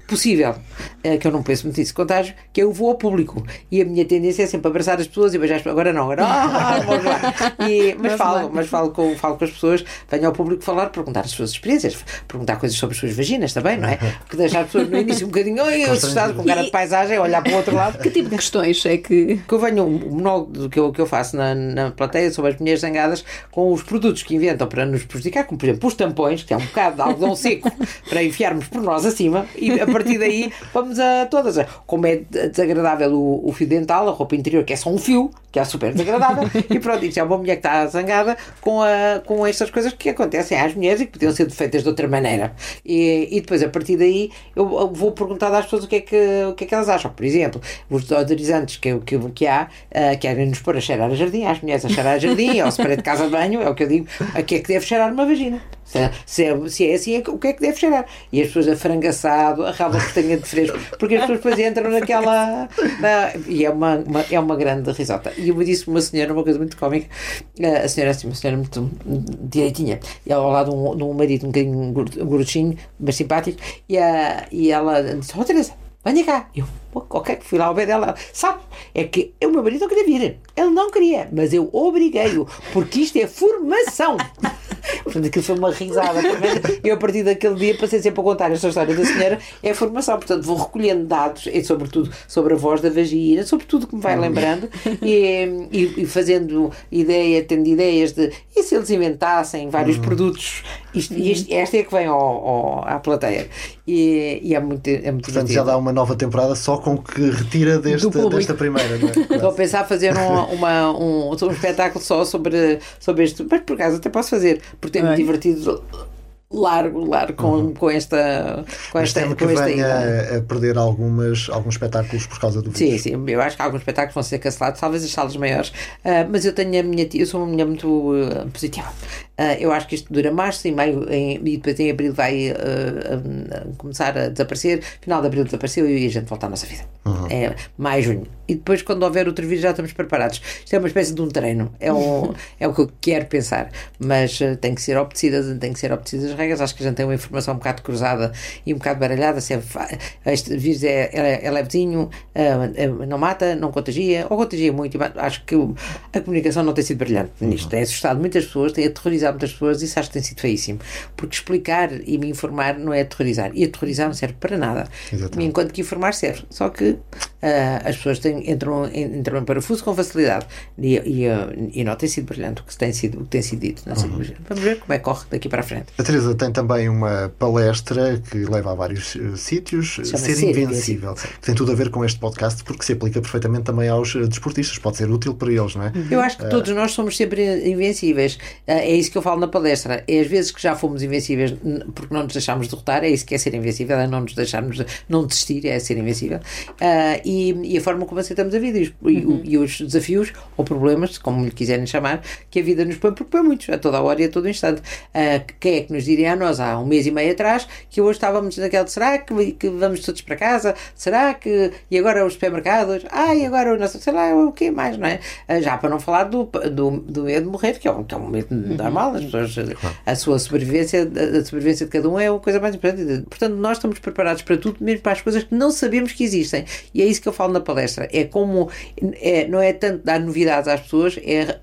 possível, eh, que eu não penso muito nisso, contágio, que eu vou ao público. E a minha tendência é sempre abraçar as pessoas e beijar as pessoas. Agora não, agora. Ah, e, mas falo, mas falo com, falo com as pessoas, venho ao público falar, perguntar as suas experiências, perguntar coisas sobre as suas vaginas também, não é? Porque deixar as pessoas no início um bocadinho oi, assustado, com cara de paisagem, olhar para o outro lado. Que tipo de questões é que. Que eu venho, o monólogo que eu, que eu faço na, na plateia sobre as mulheres zangadas com os produtos que inventam para nos prejudicar, como por exemplo os tampões, que é um bocado de algodão seco para enfiarmos por nós acima, e a partir daí vamos a todas. Como é desagradável o, o fio dental, a roupa interior, que é só um fio, que é super desagradável, e pronto, isto é uma mulher que está zangada com, a, com estas coisas que acontecem às mulheres e que podiam ser feitas de outra maneira. E, e depois, a partir daí, eu vou perguntar às pessoas o que é que, o que, é que elas acham. Por exemplo, os deodorizantes que, que, que há uh, querem nos pôr a cheirar a jardim, às mulheres a cheirar a jardim, ao spray de casa de banho, é o que eu digo, a que é que deve cheirar uma vagina. Se é, se é assim, é o que é que deve cheirar? E as pessoas a frangaçado, a raba castanha de fresco, porque as pessoas depois entram naquela. Na, e é uma, uma, é uma grande risota. E eu me disse uma senhora, uma coisa muito cómica, a senhora, assim, uma senhora muito direitinha, e ela ao lado de um, de um marido um bocadinho gordinho, mas simpático, e, a, e ela disse: Oh, Teresa, venha cá. Eu, ok, fui lá ao pé dela. Sabe, é que o meu marido não queria vir. Ele não queria, mas eu obriguei-o, porque isto é formação. Portanto, aquilo foi uma risada eu, a partir daquele dia, passei sempre a contar esta história da senhora. É formação. Portanto, vou recolhendo dados, e sobretudo sobre a voz da vagina, sobre tudo que me vai lembrando e, e, e fazendo ideia, tendo ideias de. E se eles inventassem vários uhum. produtos? Isto, este, esta é que vem ao, ao, à plateia. E, e, é muito, é muito Portanto, já dá uma nova temporada só com que retira deste, desta primeira. Não é? Estou a pensar fazer um, uma, um, um espetáculo só sobre, sobre este. Mas por acaso até posso fazer, porque é muito divertido largo, largo com, uhum. com esta com Mas esta que venha a, a, perder algumas, alguns espetáculos por causa do vírus. Sim, sim, eu acho que alguns espetáculos vão ser cancelados, talvez as salas maiores, uh, mas eu tenho a minha eu sou uma mulher muito uh, positiva. Uh, eu acho que isto dura março, em maio em, e depois em abril vai uh, começar a desaparecer. Final de abril desapareceu e a gente volta à nossa vida. Uhum. É maio, junho. E depois, quando houver outro vírus, já estamos preparados. Isto é uma espécie de um treino. É, um, é o que eu quero pensar. Mas uh, tem que ser obedecidas, tem que ser obedecidas as regras. Acho que a gente tem uma informação um bocado cruzada e um bocado baralhada. Se é, este vírus é, é, é levezinho, não mata, não contagia, ou contagia muito. Acho que a comunicação não tem sido brilhante nisto. Uhum. Tem assustado muitas pessoas, tem aterrorizado muitas pessoas, isso acho que tem sido feíssimo. Porque explicar e me informar não é aterrorizar. E aterrorizar não serve para nada. Exatamente. Enquanto que informar serve. Só que uh, as pessoas têm, entram, entram em parafuso com facilidade. E, e, uh, e, não tem sido brilhante o que tem sido, o que tem sido dito. Não uhum. Vamos ver como é que corre daqui para a frente. A Teresa tem também uma palestra que leva a vários uh, sítios. Ser, ser invencível. Que tem tudo a ver com este podcast porque se aplica perfeitamente também aos desportistas. Pode ser útil para eles, não é? Eu acho que todos nós somos sempre invencíveis. é isso que eu falo na palestra. É às vezes que já fomos invencíveis porque não nos deixámos derrotar, é isso que é ser invencível, é não nos deixarmos, de, não desistir, é ser invencível. Uh, e, e, a forma como aceitamos a vida e os, uhum. e, e os, desafios ou problemas, como lhe quiserem chamar, que a vida nos põe, porque põe muitos, a toda a hora e a todo instante. Uh, quem é que nos diria a nós há um mês e meio atrás que hoje estávamos naquela de será que, que vamos todos para casa? Será que. E agora os supermercados? Ah, e agora o nosso. sei lá, o que mais, não é? Uh, já para não falar do, do, do medo de morrer, que é um, que é um medo uhum. normal, as pessoas claro. a sua sobrevivência, a sobrevivência de cada um é a coisa mais importante. Portanto, nós estamos preparados para tudo, mesmo para as coisas que não sabemos que existem. E é isso que eu falo na palestra. É como, é, não é tanto dar novidades às pessoas, é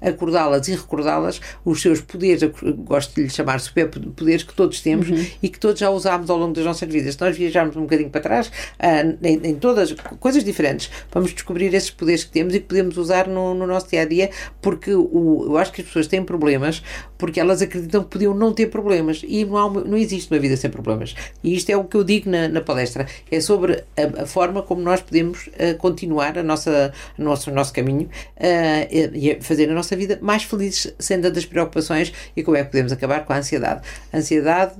acordá-las e recordá-las os seus poderes, gosto de lhe chamar super poderes que todos temos uhum. e que todos já usámos ao longo das nossas vidas. Se nós viajarmos um bocadinho para trás, uh, em, em, todas coisas diferentes, vamos descobrir esses poderes que temos e que podemos usar no, no nosso dia a dia, porque o, eu acho que as pessoas têm problemas porque elas acreditam que podiam não ter problemas e não, há, não existe uma vida sem problemas. E isto é o que eu digo na, na palestra: é sobre a, a, forma como nós podemos uh, continuar a nossa, a nosso, o nosso caminho uh, e fazer a nossa vida mais feliz sem tantas preocupações e como é que podemos acabar com a ansiedade. Ansiedade,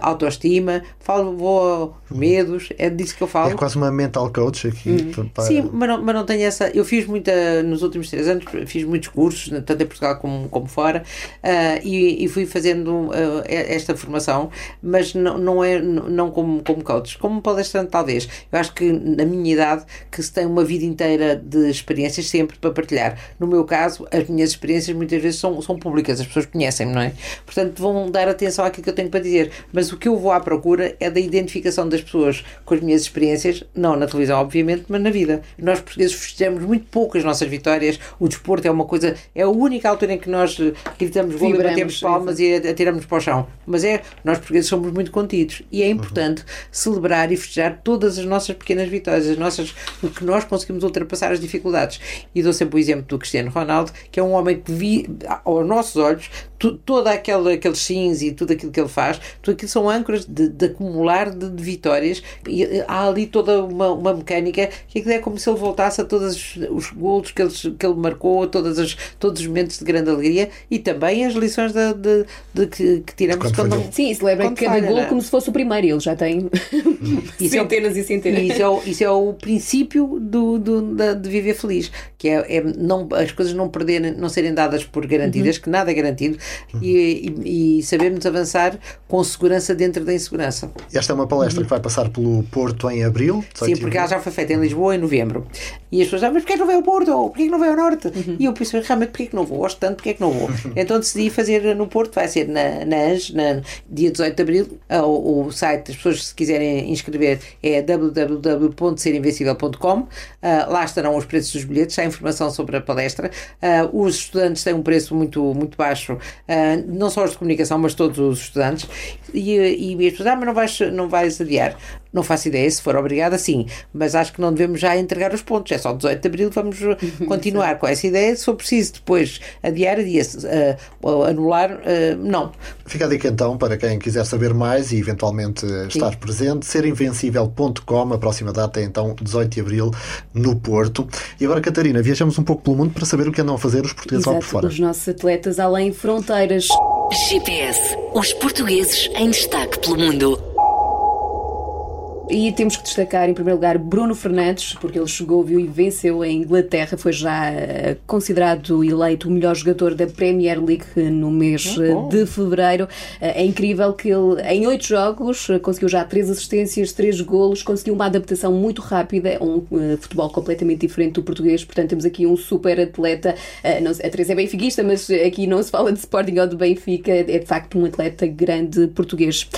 autoestima, falo, vou aos medos, é disso que eu falo. É quase uma mental coach aqui. Hum. Para... Sim, mas não, mas não tenho essa. Eu fiz muita, nos últimos três anos, fiz muitos cursos, tanto em Portugal como, como fora, uh, e, e, fui fazendo uh, esta formação, mas não, não é não como, como coach, como palestrante, talvez. Eu acho que na minha idade, que se tem uma vida inteira de experiências sempre para partilhar. No meu caso, as minhas experiências muitas vezes são, são públicas, as pessoas conhecem-me, não é? Portanto, vão dar atenção àquilo que eu tenho para dizer mas o que eu vou à procura é da identificação das pessoas com as minhas experiências, não na televisão, obviamente, mas na vida. Nós portugueses festejamos muito pouco as nossas vitórias, o desporto é uma coisa, é a única altura em que nós gritamos gol e batemos palmas e atiramos para o chão. Mas é, nós portugueses somos muito contidos e é importante uhum. celebrar e festejar todas as nossas pequenas vitórias, as nossas, o que nós conseguimos ultrapassar as dificuldades. E dou sempre o exemplo do Cristiano Ronaldo, que é um homem que vi, aos nossos olhos, tu, todo aquele, aqueles sims e tudo aquilo que ele faz, tudo aquilo são âncoras de, de acumular de, de, vitórias e há ali toda uma, uma mecânica que é como se ele voltasse a todos os golos que ele, que ele marcou, a todas as, todos os momentos de grande alegria e também as lições de, de, de que, que, tiramos quando, quando Sim, celebra cada gol é? como se fosse o primeiro, ele já tem centenas é, e centenas. Isso é, o, isso é o princípio do, do, de, de viver feliz, que é, é não, as coisas não perderem, não serem dadas por garantidas, uhum. que nada é garantido, uhum. e, e, e sabermos avançar com segurança dentro da insegurança. Esta é uma palestra uhum. que vai passar pelo Porto em abril. Sim, porque ela já foi feita em Lisboa em novembro. E as pessoas dizem, mas porquê que não veio ao Porto? Porquê que não veio ao Norte? Uhum. E eu pensei, realmente, porquê que não vou? Gosto tanto, porquê que não vou? então decidi fazer no Porto, vai ser na, na ANJ, na, dia 18 de abril. Ah, o, o site das pessoas, se quiserem inscrever, é www.serinvencível.com. Uh, lá estarão os preços dos bilhetes, há informação sobre a palestra. Uh, os estudantes têm um preço muito, muito baixo, não só os de comunicação, mas todos os estudantes. E, e pessoas, ah, mas não vais, não vais adiar. Não faço ideia, se for obrigada, sim. Mas acho que não devemos já entregar os pontos. É só 18 de abril, vamos continuar com essa ideia. Se for preciso depois adiar, adia uh, anular, uh, não. Fica a dica então para quem quiser saber mais e eventualmente estar sim. presente. Serinvencível.com, a próxima data é então 18 de abril no Porto. E agora, Catarina, viajamos um pouco pelo mundo para saber o que andam a fazer os portugueses Exato, lá por fora. Os nossos atletas além fronteiras. GPS, os portugueses em destaque pelo mundo. E temos que destacar, em primeiro lugar, Bruno Fernandes, porque ele chegou, viu e venceu em Inglaterra, foi já eh, considerado eleito o melhor jogador da Premier League no mês oh, de fevereiro. Eh, é incrível que ele, em oito jogos, conseguiu já três assistências, três golos, conseguiu uma adaptação muito rápida, um futebol completamente diferente do português. Portanto, temos aqui um super atleta. a Teresa é benfiquista, mas aqui não se fala de Sporting ou de Benfica, é de facto um atleta grande português.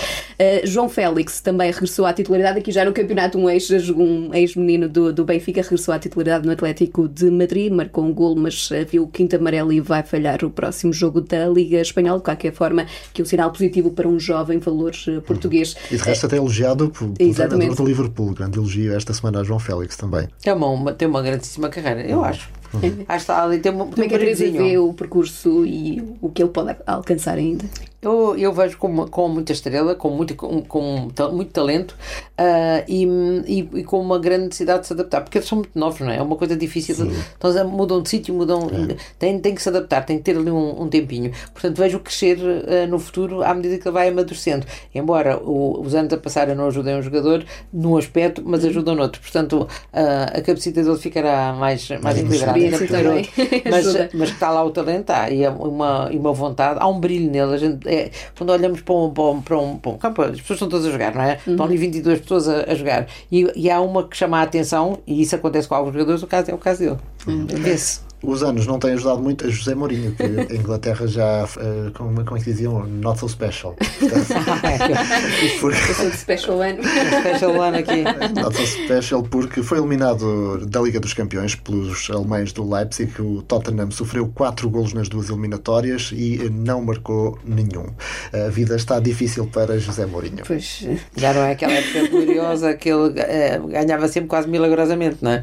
João Félix também regressou à titularidade aqui já no campeonato, um ex-menino um ex do, do Benfica regressou à titularidade no Atlético de Madrid, marcou um gol, mas eh, viu o quinto amarelo e vai falhar o próximo jogo da Liga Espanhola. De qualquer forma, que é um sinal positivo para um jovem valor eh, português. E de resto, até elogiado pelo treinador do Liverpool. Grande elogio esta semana a João Félix também. Tem uma, tem uma grandíssima carreira, eu acho. Uhum. Acho que ali tem, uma, Como é que a Teresa vê o percurso e o que ele pode alcançar ainda? Eu, eu vejo com, com muita estrela, com muito, com, com muito talento uh, e, e, e, com uma grande necessidade de se adaptar, porque eles são muito novos, não é? É uma coisa difícil. De, então mudam de sítio, mudam. É. Têm, têm que se adaptar, têm que ter ali um, um tempinho. Portanto, vejo crescer uh, no futuro à medida que ele vai amadurecendo. Embora o, os anos a passar não ajudem um jogador num aspecto, mas uhum. ajudam noutro. Portanto, uh, a capacidade dele ficará mais, mais equilibrada. Mas, mas que está lá o talento, há, e uma, e uma vontade, há um brilho nele. A gente, é, quando olhamos para um, para um, para um, para um campo, as pessoas estão todas a jogar, não é? Uhum. Estão ali 22 pessoas a, a jogar. E, e, há uma que chama a atenção, e isso acontece com alguns jogadores, o caso é o caso dele. Uhum. Vê-se. Os anos não têm ajudado muito a José Mourinho, que a Inglaterra já, uh, como, como é que diziam, not so special. porque... Sou de special one. special one aqui. Not so special porque foi eliminado da Liga dos Campeões pelos alemães do Leipzig. O Tottenham sofreu 4 golos nas duas eliminatórias e não marcou nenhum. A vida está difícil para José Mourinho. Pois, já não é aquela época gloriosa que ele uh, ganhava sempre quase milagrosamente, não é?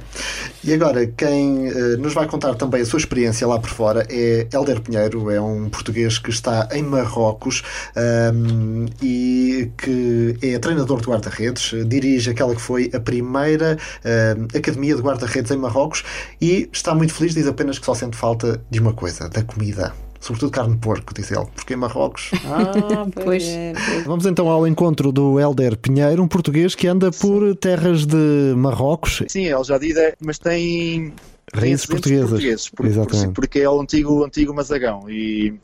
E agora, quem uh, nos vai contar também a sua experiência lá por fora é Helder Pinheiro, é um português que está em Marrocos um, e que é treinador de guarda-redes, dirige aquela que foi a primeira uh, academia de guarda-redes em Marrocos e está muito feliz, diz apenas que só sente falta de uma coisa, da comida sobretudo carne de porco, diz ele, porque em Marrocos. Ah, pois. Vamos então ao encontro do Helder Pinheiro, um português que anda por terras de Marrocos. Sim, El Jadida, mas tem Raízes portuguesas. portugueses por, Exatamente. porque é o antigo, antigo Mazagão. E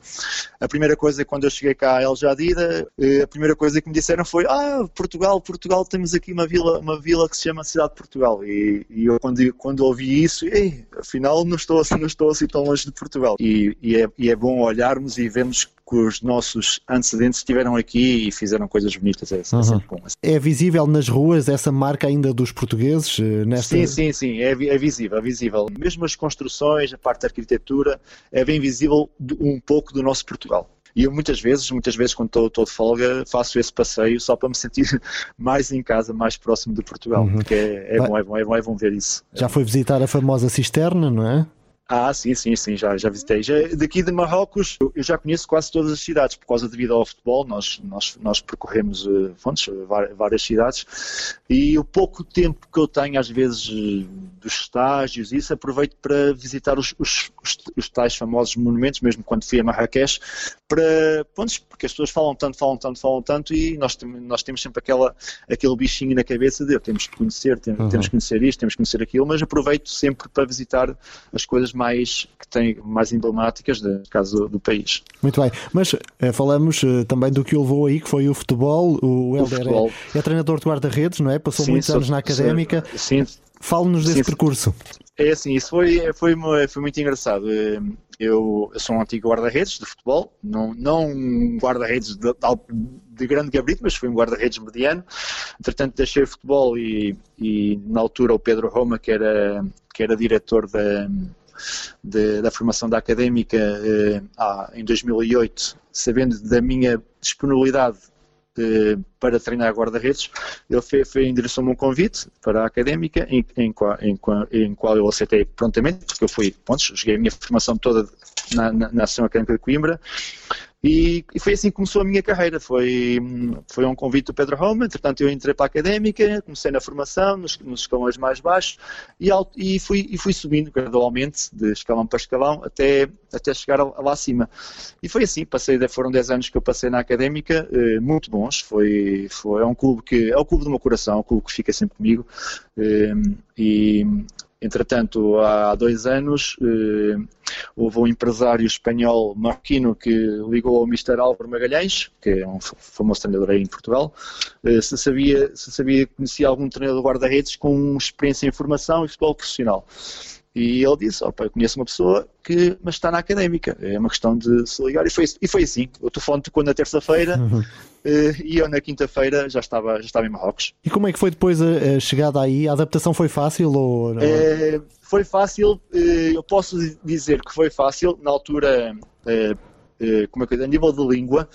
a primeira coisa, quando eu cheguei cá a El Jadida, eh, a primeira coisa que me disseram foi: Ah, Portugal, Portugal, temos aqui uma vila, uma vila que se chama Cidade de Portugal. E, e eu, quando, quando ouvi isso, Ei, afinal, não estou, não estou assim tão longe de Portugal. E, e, é, e é bom olharmos e vermos que os nossos antecedentes estiveram aqui e fizeram coisas bonitas. É, é uhum. é visível nas ruas essa marca ainda dos portugueses? Eh, nesta... Sim, sim, sim, é, é visível, é visível. Mesmo as construções, a parte da arquitetura, é bem visível um pouco do nosso Portugal. E eu muitas vezes, muitas vezes quando estou, estou, de folga, faço esse passeio só para me sentir mais em casa, mais próximo de Portugal, uhum. porque é, é, bom, é, bom, é bom, é bom ver isso. Já foi visitar a famosa cisterna, não é? Ah, sim, sim, sim, já, já visitei. Já, daqui de Marrocos, eu já conheço quase todas as cidades, por causa devido ao futebol, nós, nós, nós percorremos uh, fontes, várias cidades, e o pouco tempo que eu tenho, às vezes, uh, dos estágios, isso, aproveito para visitar os, os, os, os, tais famosos monumentos, mesmo quando fui a Marrakech, para, pontos, porque as pessoas falam tanto, falam tanto, falam tanto, e nós, nós temos sempre aquela, aquele bichinho na cabeça de temos que conhecer, temos, uhum. temos que conhecer isto, temos que conhecer aquilo, mas aproveito sempre para visitar as coisas mais que têm mais emblemáticas, no caso do, do, país. Muito bem, mas eh, falamos eh, também do que o levou aí, que foi o futebol. O Helder é, é, treinador de guarda-redes, não é? Passou sim, muitos sou, anos na académica. Sim. Fale-nos desse sim, percurso. É assim, isso foi, foi, foi muito engraçado. Eh, eu, eu sou um antigo guarda-redes de futebol, não, não um guarda-redes de, de, grande gabarito, mas fui um guarda-redes mediano. Entretanto, deixei o futebol e, e, na altura o Pedro Roma, que era, que era diretor da, de, da formação da académica eh, em 2008, sabendo da minha disponibilidade eh, para treinar guarda-redes, ele foi, foi endereçou-me um convite para a académica, em, em, qual, em, em, qual eu aceitei prontamente, porque eu fui, pontos, joguei a minha formação toda na, na, na Académica de Coimbra, e, e, foi assim que começou a minha carreira. Foi, foi um convite do Pedro Roma, entretanto eu entrei para a académica, comecei na formação, nos, nos escalões mais baixos, e, e, fui, e fui subindo gradualmente, de escalão para escalão, até, até chegar lá acima. E foi assim, passei, foram 10 anos que eu passei na académica, eh, muito bons. Foi, foi, é um clube que é o clube do meu coração, é um clube que fica sempre comigo. Eh, e Entretanto, há dois anos, eh, houve um empresário espanhol marquino que ligou ao Mr. Álvaro Magalhães, que é um famoso treinador aí em Portugal, eh, se sabia, se sabia conhecia algum treinador de guarda-redes com experiência em formação e futebol profissional. E ele disse: Opa, eu conheço uma pessoa que mas está na académica, é uma questão de se ligar. E foi, e foi assim. O telefone tocou na terça-feira uhum. E eu na quinta-feira já estava, já estava em Marrocos. E como é que foi depois a, chegada aí? A adaptação foi fácil? Ou... É, foi fácil, eh, eu posso dizer que foi fácil. Na altura como é que a nível de língua,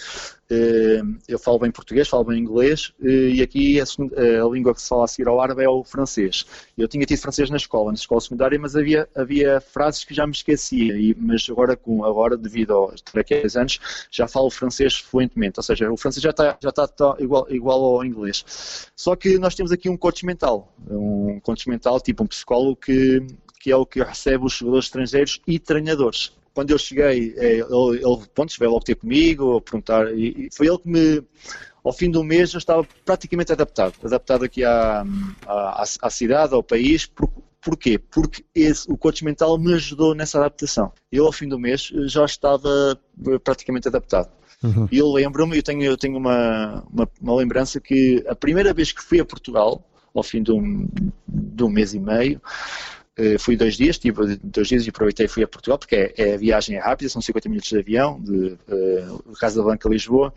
eu falo bem português, falo bem inglês, eh, e aqui a, a, língua que se fala a seguir ao árabe é o francês. Eu tinha tido francês na escola, na escola secundária, mas havia, havia frases que já me esquecia, e, mas agora, com, agora devido a estar aqui há 10 anos, já falo francês fluentemente, ou seja, o francês já está, já está igual, igual ao inglês. Só que nós temos aqui um coach mental, um coach mental, tipo um psicólogo que, que é o que recebe os jogadores estrangeiros e treinadores quando eu cheguei, é, ele, ele pronto, veio logo ter comigo, a perguntar, e, foi ele que me, ao fim do mês, eu estava praticamente adaptado, adaptado aqui à, à, à cidade, ao país, por, porquê? Porque esse, o coach mental me ajudou nessa adaptação. Eu, ao fim do mês, já estava praticamente adaptado. Uhum. E eu lembro-me, eu tenho, eu tenho uma, uma, uma, lembrança que a primeira vez que fui a Portugal, ao fim de um, de um mês e meio, fui dois dias, tive dois dias e aproveitei e fui a Portugal, porque é, é, a viagem é rápida, são 50 minutos de avião, de uh, Casa da Banca a Lisboa.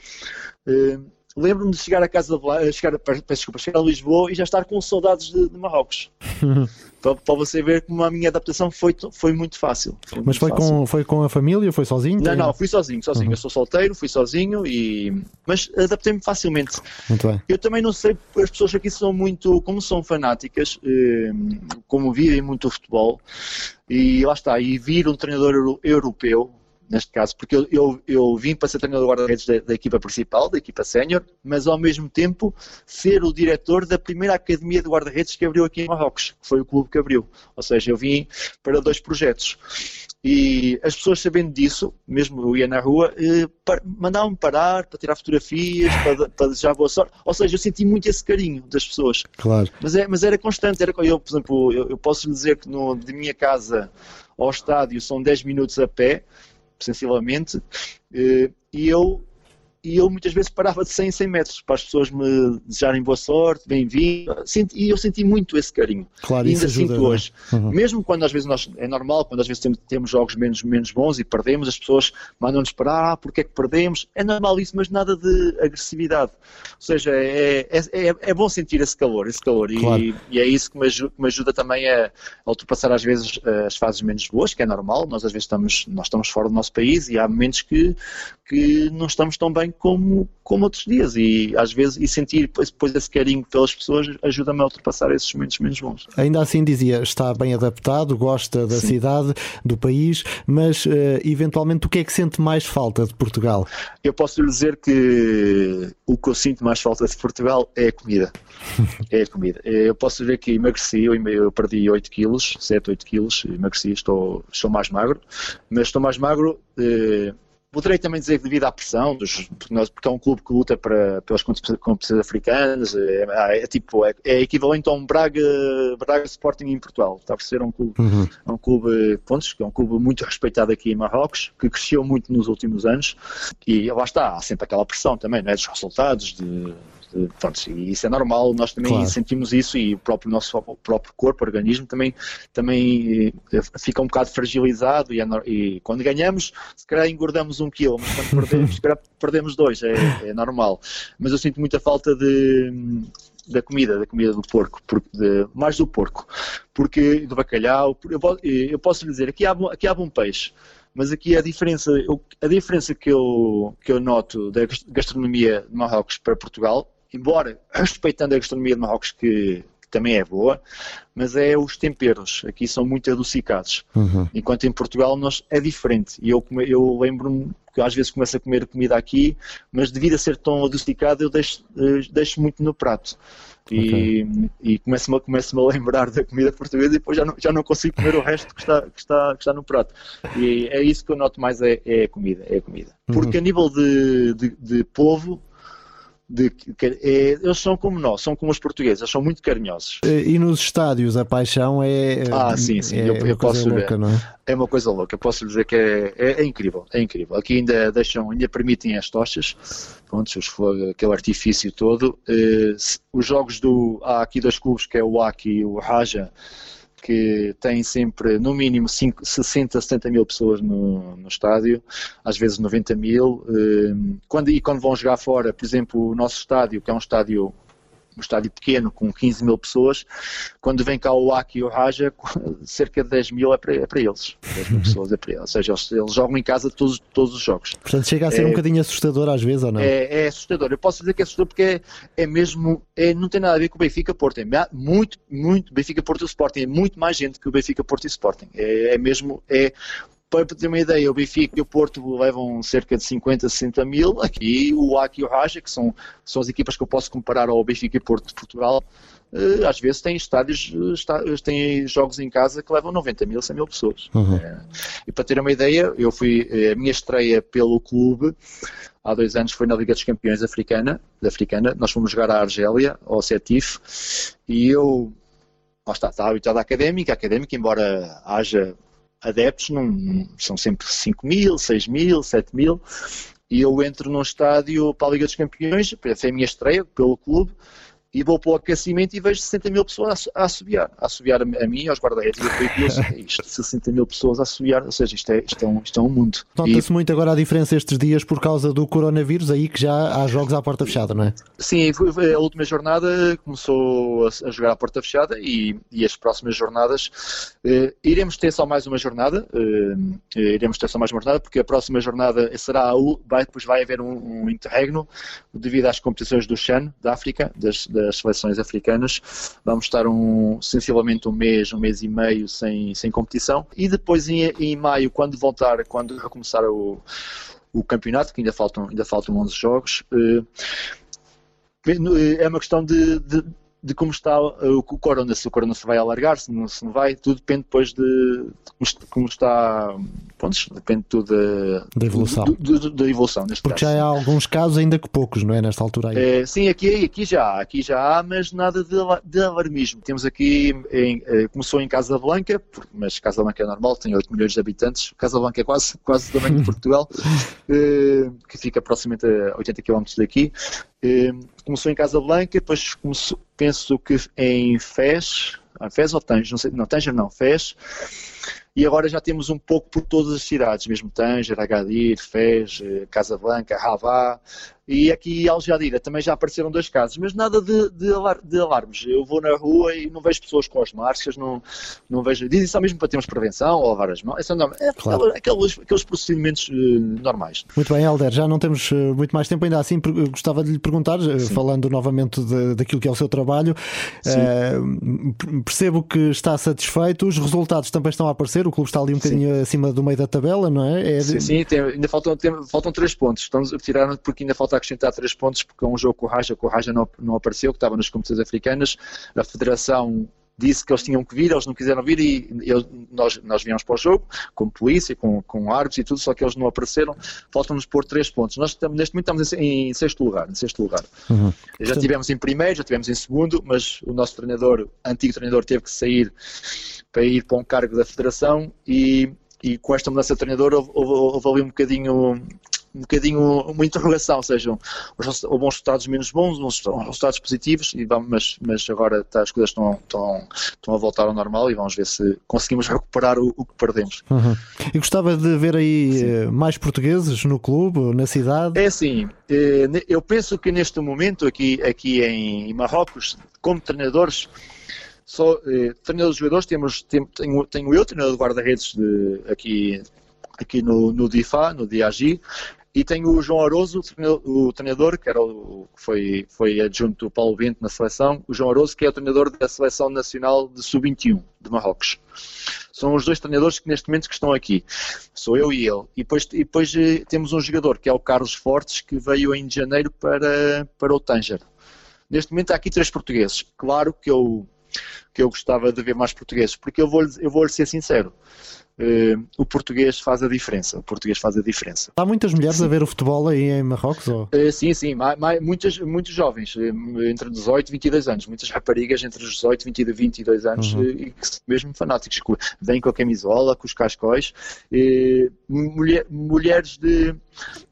Uh, Lembro-me de chegar a casa de chegar, peço desculpa, chegar a Lisboa e já estar com saudades de, de Marrocos. para, para, você ver como a minha adaptação foi, foi muito fácil. Foi Mas muito foi, fácil. Com, foi com a família foi sozinho? Não, não, fui sozinho, sozinho. Uhum. Eu sou solteiro, fui sozinho e. Mas adaptei-me facilmente. Muito bem. Eu também não sei, as pessoas aqui são muito, como são fanáticas, eh, como vivem muito o futebol, e lá está, e vir um treinador europeu neste caso, porque eu, eu, eu vim para ser treinador de guarda-redes da, da, equipa principal, da equipa sénior, mas ao mesmo tempo ser o diretor da primeira academia de guarda-redes que abriu aqui em Marrocos, que foi o clube que abriu. Ou seja, eu vim para dois projetos. E as pessoas sabendo disso, mesmo eu ia na rua, eh, mandavam-me parar para tirar fotografias, para, para desejar boa sorte. Ou seja, eu senti muito esse carinho das pessoas. Claro. Mas, é, mas era constante. Era, eu, por exemplo, eu, eu posso lhe dizer que no, de minha casa ao estádio são 10 minutos a pé, sensivelmente, eh, e eu e eu muitas vezes parava de 100 em 100 metros para as pessoas me desejarem boa sorte, bem-vindo, e eu senti muito esse carinho. Claro, e ainda isso ajuda, sinto é? hoje. Uhum. Mesmo quando às vezes nós, é normal, quando às vezes temos, temos jogos menos, menos bons e perdemos, as pessoas mandam-nos parar, ah, porque é que perdemos? É normal isso, mas nada de agressividade. Ou seja, é, é, é, é bom sentir esse calor, esse calor, claro. e, e, é isso que me, ajuda, que me ajuda também a, a, ultrapassar às vezes as fases menos boas, que é normal, nós às vezes estamos, nós estamos fora do nosso país e há momentos que, que não estamos tão bem como como outros dias e às vezes e sentir depois esse carinho pelas pessoas ajuda-me a ultrapassar esses momentos menos bons. Ainda assim dizia, está bem adaptado, gosta da Sim. cidade, do país, mas uh, eventualmente o que é que sente mais falta de Portugal? Eu posso lhe dizer que o que eu sinto mais falta de Portugal é a comida. é a comida. Eu posso ver que emagreci, eu, eu perdi 8 quilos, 7, 8 quilos, emagreci, estou, estou mais magro, mas estou mais magro. Uh, Poderei também dizer que devido à pressão, dos, porque é um clube que luta para, pelas competições africanas, é, é, é tipo, é, é, equivalente a um Braga, Braga Sporting em Portugal. Está a ser um clube, uhum. um clube, pontos, que é um clube muito respeitado aqui em Marrocos, que cresceu muito nos últimos anos e lá está, há sempre aquela pressão também, não é? dos resultados, de pronto, e isso é normal, nós também claro. sentimos isso e o próprio nosso o próprio corpo, organismo também, também eh, fica um bocado fragilizado e, é, e quando ganhamos, se calhar engordamos um quilo, mas quando perdemos, se calhar perdemos dois, é, é normal. Mas eu sinto muita falta de da comida, da comida do porco, de, mais do porco, porque do bacalhau, eu, eu posso lhe dizer, aqui há, aqui há bom peixe, mas aqui a diferença, eu, a diferença que eu, que eu noto da gastronomia de Marrocos para Portugal embora respeitando a gastronomia de Marrocos, que, que, também é boa, mas é os temperos. Aqui são muito adocicados. Uhum. Enquanto em Portugal nós, é diferente. E eu, eu lembro-me que às vezes começo a comer comida aqui, mas devido a ser tão adocicado, eu deixo, eh, deixo muito no prato. E, okay. e começo-me começo a lembrar da comida portuguesa e depois já não, já não consigo comer o resto que está, que, está, que está no prato. E é isso que eu noto mais é, é a comida. É a comida. Porque uhum. a nível de, de, de povo, de é, eles são como nós, são como os portugueses, eles são muito carinhosos. E nos estádios a paixão é. Ah, sim, sim, é, eu, eu posso louca, ver. É? é uma coisa louca, posso dizer que é, é, é, incrível, é incrível. Aqui ainda deixam, ainda permitem as tochas, pronto, aquele artifício todo. Uh, os jogos do. Há aqui dois clubes que é o AC e o Raja que tem sempre no mínimo 5, 60, 70 mil pessoas no, no estádio, às vezes 90 mil. Eh, quando, e quando vão jogar fora, por exemplo, o nosso estádio, que é um estádio um estádio pequeno com 15 mil pessoas, quando vem cá o Aki e o Raja, cerca de 10 mil é para, é para eles. 10 mil pessoas é para eles. Ou seja, eles, eles, jogam em casa todos, todos os jogos. Portanto, chega a ser é, um bocadinho assustador às vezes ou não? É, é, assustador. Eu posso dizer que é assustador porque é, é mesmo, é, não tem nada a ver com o Benfica Porto. É muito, muito Benfica Porto e Sporting. É muito mais gente que o Benfica Porto e Sporting. É, é mesmo, é para ter uma ideia, o Benfica e o Porto levam cerca de 50, 60 mil. Aqui o AC e o Raja, que são, são as equipas que eu posso comparar ao Benfica e Porto de Portugal, eh, às vezes têm estádios, eh, têm jogos em casa que levam 90 mil, 100 mil pessoas. Uhum. É, e para ter uma ideia, eu fui, a minha estreia pelo clube há dois anos foi na Liga dos Campeões africana, africana. nós fomos jogar à Argélia, ao Setif, e eu, lá está, estava habituado à académica, a académica, embora haja adeptos não, são sempre 5 mil, 6 mil, 7 mil, e eu entro num estádio para a Liga dos Campeões, foi a minha estreia pelo clube, e vou para o aquecimento e vejo 60 mil pessoas a, assobiar, a assobiar a, mim, aos guarda-redes e a isto, 60 mil pessoas a assobiar, ou seja, isto é, isto é, um, isto é um mundo. Nota-se e... muito agora a diferença estes dias por causa do coronavírus, aí que já há jogos à porta fechada, não é? Sim, a última jornada começou a, jogar à porta fechada e, e as próximas jornadas eh, iremos ter só mais uma jornada, eh, iremos ter só mais uma jornada, porque a próxima jornada será a U, vai, depois vai haver um, um interregno devido às competições do Chan, da África, das, das seleções africanas. Vamos estar um, sensivelmente um mês, um mês e meio sem, sem competição. E depois em, em maio, quando voltar, quando recomeçar o, o campeonato, que ainda faltam, ainda faltam 11 jogos, eh, é uma questão de, de de como está o corona, se o corona se vai alargar, se não, se não vai, tudo depende depois de, de como está, pronto, depende tudo da, da evolução. Do, do, da evolução neste Porque caso. já há alguns casos, ainda que poucos, não é, nesta altura aí? É, sim, aqui, aqui já há, aqui já há, mas nada de, de alarmismo. Temos aqui, em, eh, começou em Casa Blanca, mas Casa Blanca é normal, tem 8 milhões de habitantes, Casa Blanca é quase, quase tamanho de Portugal, eh, que fica aproximadamente a 80 km daqui, começou em Casablanca, depois começou, penso que em Fez, ah, Fez ou Tanger, não sei, não, Tanger não, Fez, e agora já temos um pouco por todas as cidades, mesmo Tanger, Agadir, Fez, eh, Casablanca, Rabat, e aqui em Aljadira também já apareceram dois casos, mas nada de, de, alar, de, alarmes. Eu vou na rua e não vejo pessoas com as marcas, não, não vejo. Dizem só mesmo para termos prevenção ou lavar as mãos. É, não, é claro. aqueles, aqueles procedimentos uh, normais. Muito bem, Helder, já não temos uh, muito mais tempo, ainda assim gostava de lhe perguntar, uh, falando novamente de, daquilo que é o seu trabalho, percebo que está satisfeito, os resultados também estão a aparecer, o clube está ali um bocadinho sim. acima do meio da tabela, não é? é sim, sim tem, ainda faltam, tem, faltam três pontos, estamos a tirar porque ainda falta acrescentar três pontos porque é um jogo com o Raja, com o Raja não, não apareceu, que estava nas competições africanas, a Federação disse que eles tinham que vir, eles não quiseram vir e eu, nós, nós viemos para o jogo, com polícia, com, com árbitros e tudo, só que eles não apareceram, faltam-nos pôr três pontos. Nós estamos, neste momento estamos em, em sexto lugar, em sexto lugar. Uhum. Já tivemos em primeiro, já tivemos em segundo, mas o nosso treinador, antigo treinador, teve que sair para ir para um cargo da federação e, e com esta mudança de treinador houve, houve, houve ali um bocadinho um bocadinho uma interrogação, sejam os bons resultados menos bons, uns resultados positivos, e vamos, mas, mas agora tá, as coisas estão, estão, estão a voltar ao normal e vamos ver se conseguimos recuperar o, o que perdemos. Uhum. E gostava de ver aí Sim. Eh, mais portugueses no clube, na cidade? É assim, eh, eu penso que neste momento aqui, aqui em Marrocos, como treinadores, só eh, treinadores jogadores temos tenho, tenho eu treinador de guarda-redes aqui aqui no, no DIFA, no DIAGI, e tenho o João Aroso, o treinador, que era o, foi, foi adjunto do Paulo Bento na seleção, o João Aroso, que é o treinador da Seleção Nacional de Sub-21 de Marrocos. São os dois treinadores que neste momento que estão aqui. Sou eu e ele. E depois, e depois eh, temos um jogador, que é o Carlos Fortes, que veio em janeiro para, para o Tanger. Neste momento há aqui três portugueses. Claro que eu, que eu gostava de ver mais portugueses, porque eu vou, eu vou ser sincero uh, o português faz a diferença. O português faz a diferença. Há muitas mulheres sim. a ver o futebol aí em Marrocos? Ou? Uh, sim, sim. muitas, muitos jovens, eh, entre 18 e 22 anos. Muitas raparigas entre os 18 e 22 anos, uhum. e mesmo fanáticos. Vêm com a camisola, com os cascóis. Mulher, mulheres de,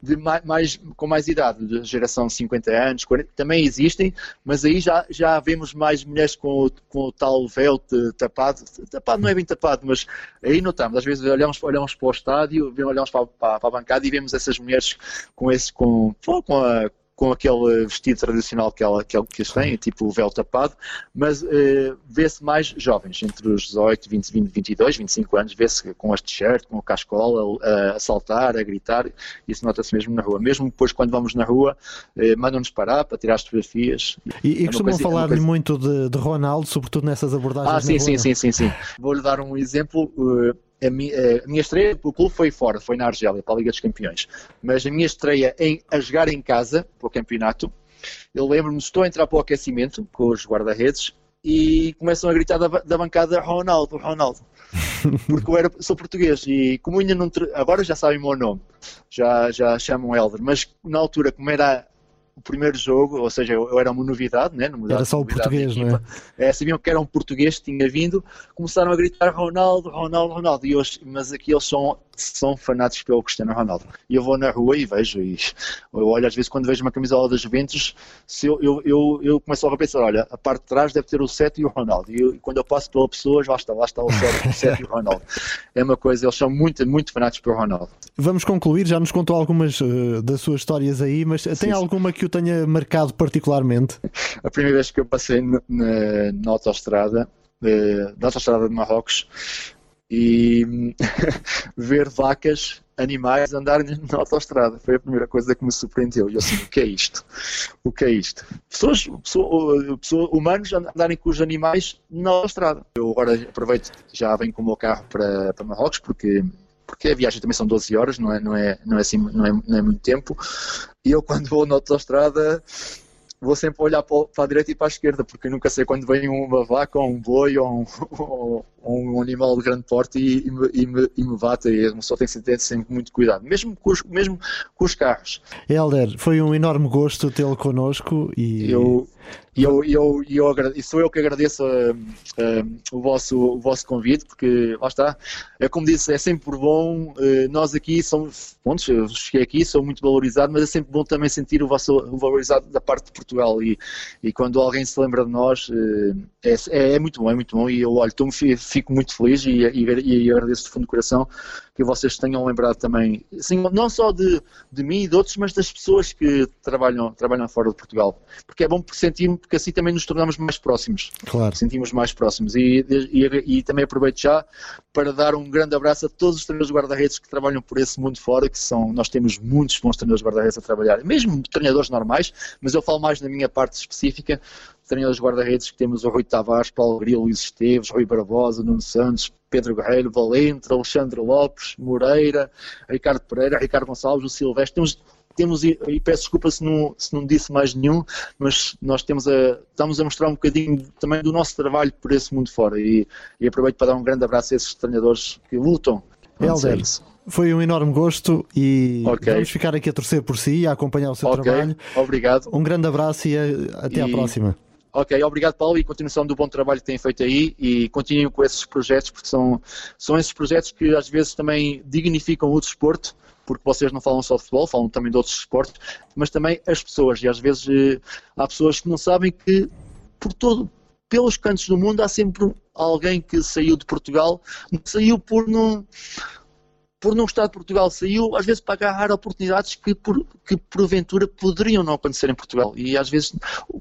de mais, mais, com mais idade, de geração 50 anos, 40, também existem, mas aí já, já vemos mais mulheres com, com o tal véu tapado. Tapado não é bem tapado, mas aí notamos às vezes olhamos, olhamos para o estádio, olhamos para, para, para a bancada e vemos essas mulheres com esse, com, com a com aquele vestido tradicional que, ela, que, eles têm, tipo o véu tapado, mas uh, vê-se mais jovens, entre os 18, 20, 20 22, 25 anos, vê-se com as t-shirt, com a cascola, a, a saltar, a gritar, isso nota-se mesmo na rua. Mesmo depois, quando vamos na rua, uh, mandam-nos parar para tirar as fotografias. E, e é costumam falar-lhe coisa... muito de, de, Ronaldo, sobretudo nessas abordagens. Ah, sim, sim, sim, sim, sim. Vou-lhe dar um exemplo. Uh, a minha, a minha estreia pelo clube foi fora, foi na Argélia, para a Liga dos Campeões. Mas a minha estreia em, a jogar em casa, para o campeonato, eu lembro-me, estou a entrar para o aquecimento com os guarda-redes e começam a gritar da, da bancada Ronaldo, Ronaldo. Porque eu era, sou português e como ainda não. Agora já sabem o meu nome, já, já chamam Helder, mas na altura, como era o primeiro jogo, ou seja, eu, eu era uma novidade, né? era só o português, não é? é? Sabiam que era um português que tinha vindo, começaram a gritar Ronaldo, Ronaldo, Ronaldo, e eu, mas aqui eles são são fanáticos pelo Cristiano Ronaldo. E eu vou na rua e vejo, e eu olho às vezes quando vejo uma camisola das Juventus, se eu, eu, eu, eu começo a pensar, olha, a parte de trás deve ter o 7 e o Ronaldo. E, eu, quando eu passo pela pessoa, lá está, lá está o 7, o 7 e o Ronaldo. É uma coisa, eles são muito, muito fanáticos pelo Ronaldo. Vamos concluir, já nos contou algumas uh, das suas histórias aí, mas sim, tem alguma que o tenha marcado particularmente? A primeira vez que eu passei na, na, autostrada, uh, na autostrada de Marrocos, e ver vacas, animais andarem na autostrada. Foi a primeira coisa que me surpreendeu. E eu assim, o que é isto? O que é isto? Pessoas, pessoas, pessoas humanos andarem com os animais na autostrada. Eu agora aproveito, já venho com o meu carro para, para Marrocos, porque porque a viagem também são 12 horas, não é, não é, não é, assim, não é, não é muito tempo. E eu, quando vou na autostrada, vou sempre olhar para a direita e para a esquerda, porque nunca sei quando vem uma vaca ou um boi ou um, ou, um animal de grande porte e, e, me, e, me, e me bate. E a pessoa tem que ter sempre muito cuidado, mesmo com os, mesmo com os carros. Helder, foi um enorme gosto tê-lo connosco e. Eu, e eu, eu, eu, eu, sou eu que agradeço uh, uh, o, vosso, o vosso convite, porque lá está, é como disse, é sempre bom, uh, nós aqui somos, pontos, eu cheguei aqui, sou muito valorizado, mas é sempre bom também sentir o vosso o valorizado da parte de Portugal. E, e quando alguém se lembra de nós, é, é, é, muito bom, é muito bom. E eu olho, fico muito feliz e, e, e agradeço de fundo do coração que vocês tenham lembrado também, assim, não só de, de mim e de outros, mas das pessoas que trabalham, trabalham fora de Portugal. Porque é bom sentir porque assim também nos tornamos mais próximos. Claro. Sentimos mais próximos. E, e, e também aproveito já para dar um grande abraço a todos os treinadores guarda-redes que trabalham por esse mundo fora, que são, nós temos muitos bons treinadores guarda-redes a trabalhar, mesmo treinadores normais, mas eu falo mais na minha parte específica, treinadores guarda-redes que temos o Rui Tavares, Paulo Grilo, Luís Esteves, Rui Barbosa, Nuno Santos, Pedro Guerreiro, Valente, Alexandre Lopes, Moreira, Ricardo Pereira, Ricardo Gonçalves, o Silvestre. Temos, temos e peço desculpa se não, se não disse mais nenhum, mas nós temos a, estamos a mostrar um bocadinho também do nosso trabalho por esse mundo fora. E, e aproveito para dar um grande abraço a esses treinadores que lutam. Helder, foi um enorme gosto e okay. vamos ficar aqui a torcer por si, a acompanhar o seu okay. trabalho. Obrigado. Um grande abraço e até e... à próxima. Ok, obrigado Paulo e continuação do bom trabalho que têm feito aí e continuem com esses projetos porque são, são esses projetos que às vezes também dignificam o desporto porque vocês não falam só de futebol, falam também de outros esportes, mas também as pessoas e às vezes eh, há pessoas que não sabem que por todo, pelos cantos do mundo há sempre alguém que saiu de Portugal, saiu por não por não estar de Portugal, saiu às vezes para agarrar oportunidades que, por, que porventura poderiam não acontecer em Portugal. E às vezes,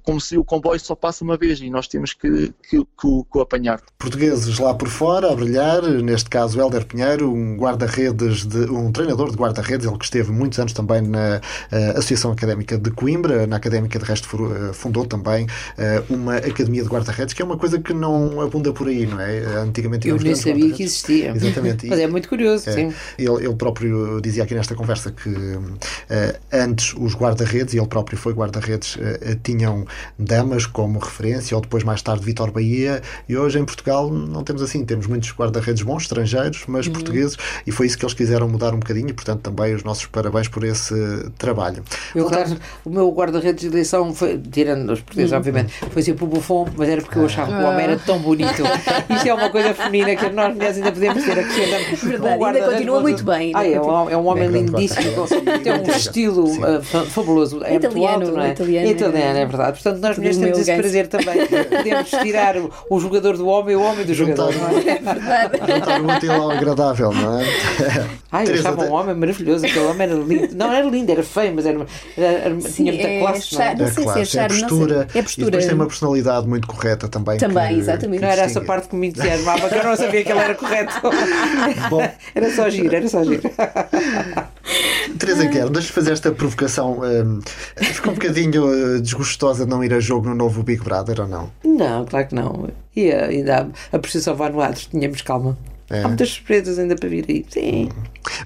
como se o comboio só passa uma vez e nós temos que, que, que, que o apanhar. Portugueses lá por fora a brilhar, neste caso Helder Pinheiro, um guarda-redes, um treinador de guarda-redes, ele que esteve muitos anos também na uh, Associação Académica de Coimbra, na Académica de Resto uh, fundou também uh, uma academia de guarda-redes, que é uma coisa que não abunda por aí, não é? Antigamente Eu nem sabia que existia. Exatamente. Mas é muito curioso, é. sim. Ele, ele, próprio dizia aqui nesta conversa que uh, antes os guarda-redes, e ele próprio foi guarda-redes, uh, tinham damas como referência, ou depois mais tarde Vitor Bahia, e hoje em Portugal não temos assim, temos muitos guarda-redes bons, estrangeiros, mas uhum. portugueses, e foi isso que eles quiseram mudar um bocadinho, e portanto também os nossos parabéns por esse trabalho. Eu, claro, o meu guarda-redes de eleição foi, tirando os portugueses, uhum. obviamente, foi sempre o Buffon, mas era porque eu achava que o homem era tão bonito. Isto é uma coisa feminina que nós mulheres ainda podemos ter aqui. Verdade, um ainda continua muito bem bem. Ah, é, um, é um homem lindíssimo, tem um estilo uh, fabuloso. É italiano, alto, não é? Italiano, italiano, é verdade. Portanto, nós mulheres temos esse prazer também. Podemos tirar o, o, jogador do homem e o homem do jogador. Não é? é verdade. Juntar muito ao agradável, não é? Ah, eu achava um homem maravilhoso. Aquele homem era lindo. Não era lindo, era feio, mas era, era, era Sim, tinha muita é classe. Não, é? não sei se é charme, é postura, é postura. E depois tem uma personalidade muito correta também. Também, que, exatamente. Não era essa parte que me entusiasmava, que eu não sabia que ele era correto. Bom. Era só giro, era só giro. Teresa Guerra, deixa fazer esta provocação. Um, ficou um bocadinho uh, desgostosa de não ir a jogo no novo Big Brother ou não? Não, claro que não. E ainda a, a Procissão Vanuados, tínhamos calma. É. Há muitas surpresas ainda para vir aí. Sim.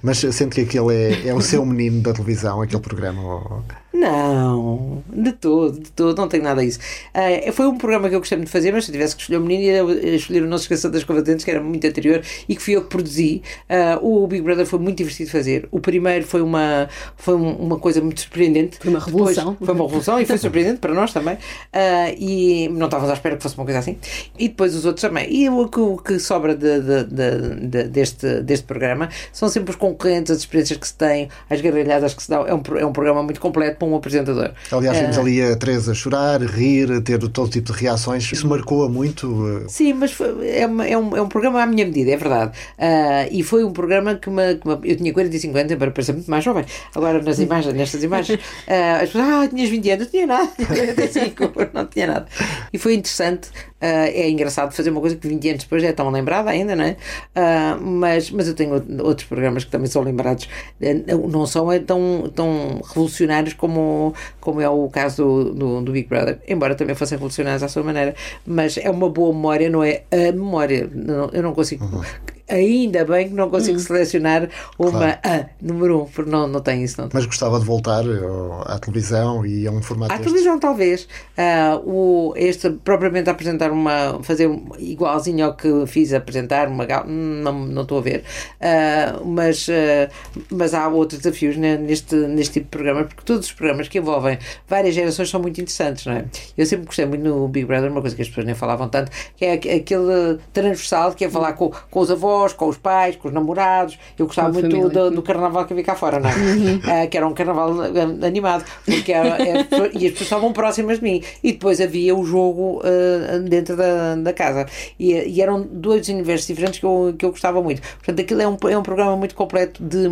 Mas sente que aquele é, é o seu menino da televisão, aquele programa? Ou... Não, de todo, de todo, não tenho nada disso. Uh, foi um programa que eu gostei muito de fazer, mas se eu tivesse que escolher o menino, ia escolher o Não Se Esqueça das Combatentes, que era muito anterior e que fui eu que produzi. Uh, o Big Brother foi muito divertido de fazer. O primeiro foi uma, foi uma coisa muito surpreendente. Foi uma revolução. Depois, foi uma revolução e foi surpreendente para nós também. Uh, e não estávamos à espera que fosse uma coisa assim. E depois os outros também. E o que, o que sobra de, de, de, deste, deste programa são sempre os concorrentes, as experiências que se têm, as gargalhadas que se dão. É um, é um programa muito completo para um apresentador. Aliás, vimos uh, ali a Teresa chorar, rir, ter todo tipo de reações. Isso marcou-a muito. Sim, mas foi, é, é, um, é um programa à minha medida, é verdade. Uh, e foi um programa que, me, que me, eu tinha 45 anos, para parecer muito mais jovem. Agora, nas imagens, nestas imagens, uh, as pessoas, ah, tinhas 20 anos, não tinha nada, 45, não tinha nada. E foi interessante é engraçado fazer uma coisa que 20 anos depois é tão lembrada ainda, não é? Uh, mas, mas eu tenho outros programas que também são lembrados, uh, não são é tão, tão revolucionários como, como é o caso do, do, do, Big Brother, embora também fossem revolucionários à sua maneira, mas é uma boa memória, não é a memória. Eu não consigo. Uhum ainda bem que não consigo hum. selecionar uma claro. A, número um, porque não, não tem isso. Não Mas gostava de voltar à televisão e a um formato À deste. televisão, talvez. Uh, o, este, propriamente apresentar uma. fazer igualzinho ao que fiz apresentar, uma não, não estou a ver. Uh, mas, uh, mas há outros desafios neste, neste tipo de programa, porque todos os programas que envolvem várias gerações são muito interessantes, não é? Eu sempre gostei muito no Big Brother, uma coisa que as pessoas nem falavam tanto, que é aquele transversal que é falar com, com os avós avós, com os pais, com os namorados. Eu gostava muito do, do, carnaval que havia cá fora, não é? Uh, que era um carnaval ah, animado, porque era, era, e as pessoas estavam próximas de mim. E depois havia o jogo uh, dentro da, da casa. E, e, eram dois universos diferentes que eu, que eu gostava muito. Portanto, aquilo é um, é um programa muito completo de,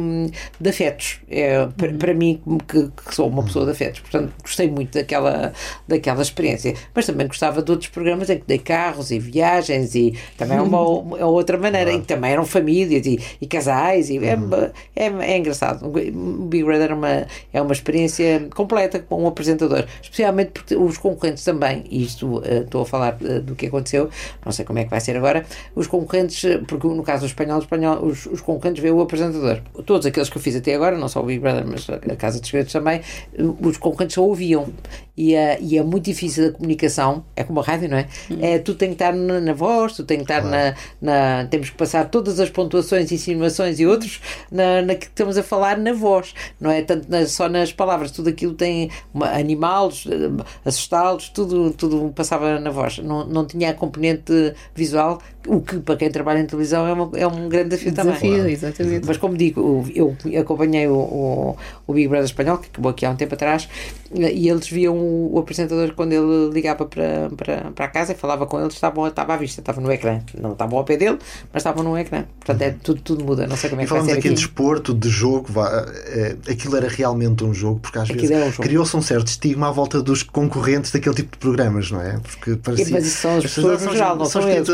de afetos. É, para, para mim, que, que, sou uma pessoa de afetos. Portanto, gostei muito daquela, daquela experiência. Mas também gostava de outros programas em que dei carros e viagens e também é uma, uma outra maneira. Em que também eram famílias e, e casais, e é, uhum. é, é, engraçado. O Big Brother é uma, é uma experiência completa com um apresentador, especialmente porque os concorrentes também, e isto uh, estou a falar uh, do que aconteceu, não sei como é que vai ser agora, os concorrentes, porque no caso do espanhol, espanhol os, os concorrentes veem o apresentador. Todos aqueles que eu fiz até agora, não só o Big Brother, mas a Casa dos Segredos também, os concorrentes só ouviam. E, uh, e é muito difícil a comunicação, é como a rádio, não é? Hum. é tu tem que estar na, na voz, tu tem que estar claro. na, na. Temos que passar todas as pontuações, insinuações e outros na, na que estamos a falar na voz, não é? Tanto na, só nas palavras, tudo aquilo tem animais, eh, assustá-los, tudo, tudo passava na voz, não, não tinha a componente visual, o que para quem trabalha em televisão é, uma, é um grande desafio, desafio também. exatamente. Mas como digo, eu acompanhei o, o, o, Big Brother espanhol, que acabou aqui há um tempo atrás, e eles viam o, o apresentador quando ele ligava para, para, para a casa e falava com eles, estava, estava à vista, estava no ecrã. Não estavam ao pé dele, mas estavam no ecrã. Portanto, é, tudo, tudo muda. Não sei como é que vai ser. aqui de desporto, de jogo, é, aquilo era realmente um jogo, porque às aquilo vezes um criou-se um certo estigma à volta dos concorrentes daquele tipo de programas, não é? Porque parecia, mas isso são as pessoas no geral, não são, são eles,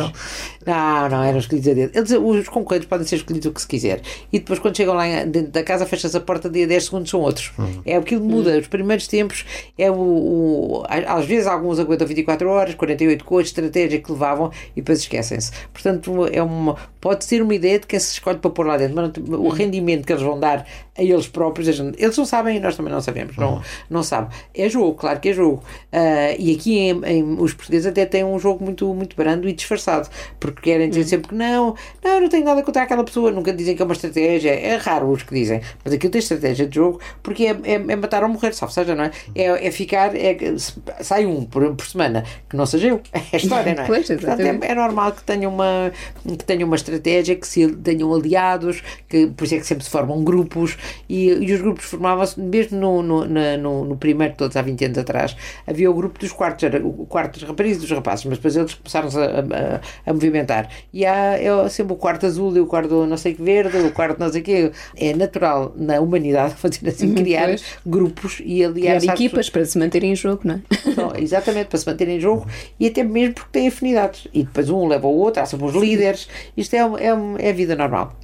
coitadinhos. Não, não, eram escolhidos a dedo. Eles, os concorrentes podem ser escolhidos o que se quiser. E depois, quando chegam lá dentro da casa, fecha-se a porta de 10 segundos, são outros. Uhum. É aquilo que muda. Os primeiros tempos, é o, o, às vezes, alguns aguentam 24 horas, 48 com a estratégia que levavam e depois esquecem-se. Portanto, é uma, pode ser uma ideia de quem se escolhe para pôr lá dentro, mas o rendimento que eles vão dar a eles próprios, eles não sabem e nós também não sabemos. Não, uhum. não sabe. É jogo, claro que é jogo. Uh, e aqui em, em, os portugueses até têm um jogo muito, muito brando e disfarçado, porque querem dizer uhum. sempre que não, não, não tenho nada contra aquela pessoa, nunca dizem que é uma estratégia. É raro os que dizem, mas aquilo tem estratégia de jogo porque é, é, é matar ou morrer, salvo seja, não é? É, é ficar, é, sai um por, por semana, que não seja eu. É a história, não é? Pois, Portanto, é, é, normal que tenham uma, que tenham uma estratégia, que se tenham aliados, que por isso é que sempre se formam grupos e, e os grupos formavam-se, mesmo no, no, no, no, primeiro, todos há 20 anos atrás, havia o grupo dos quartos, era o quarto dos rapazes e dos rapazes, mas depois eles começaram-se a, a, a, movimentar. E há é sempre o quarto azul e o quarto não sei que verde, o quarto não sei que. É natural na humanidade fazer assim, uhum, criar pois. grupos e aliar criar equipas para se manterem em jogo, não é? Não, exatamente, para se manterem em jogo e até mesmo porque têm afinidades. E depois um leva o outro, há sempre os líderes. Isto é, é, é a vida normal.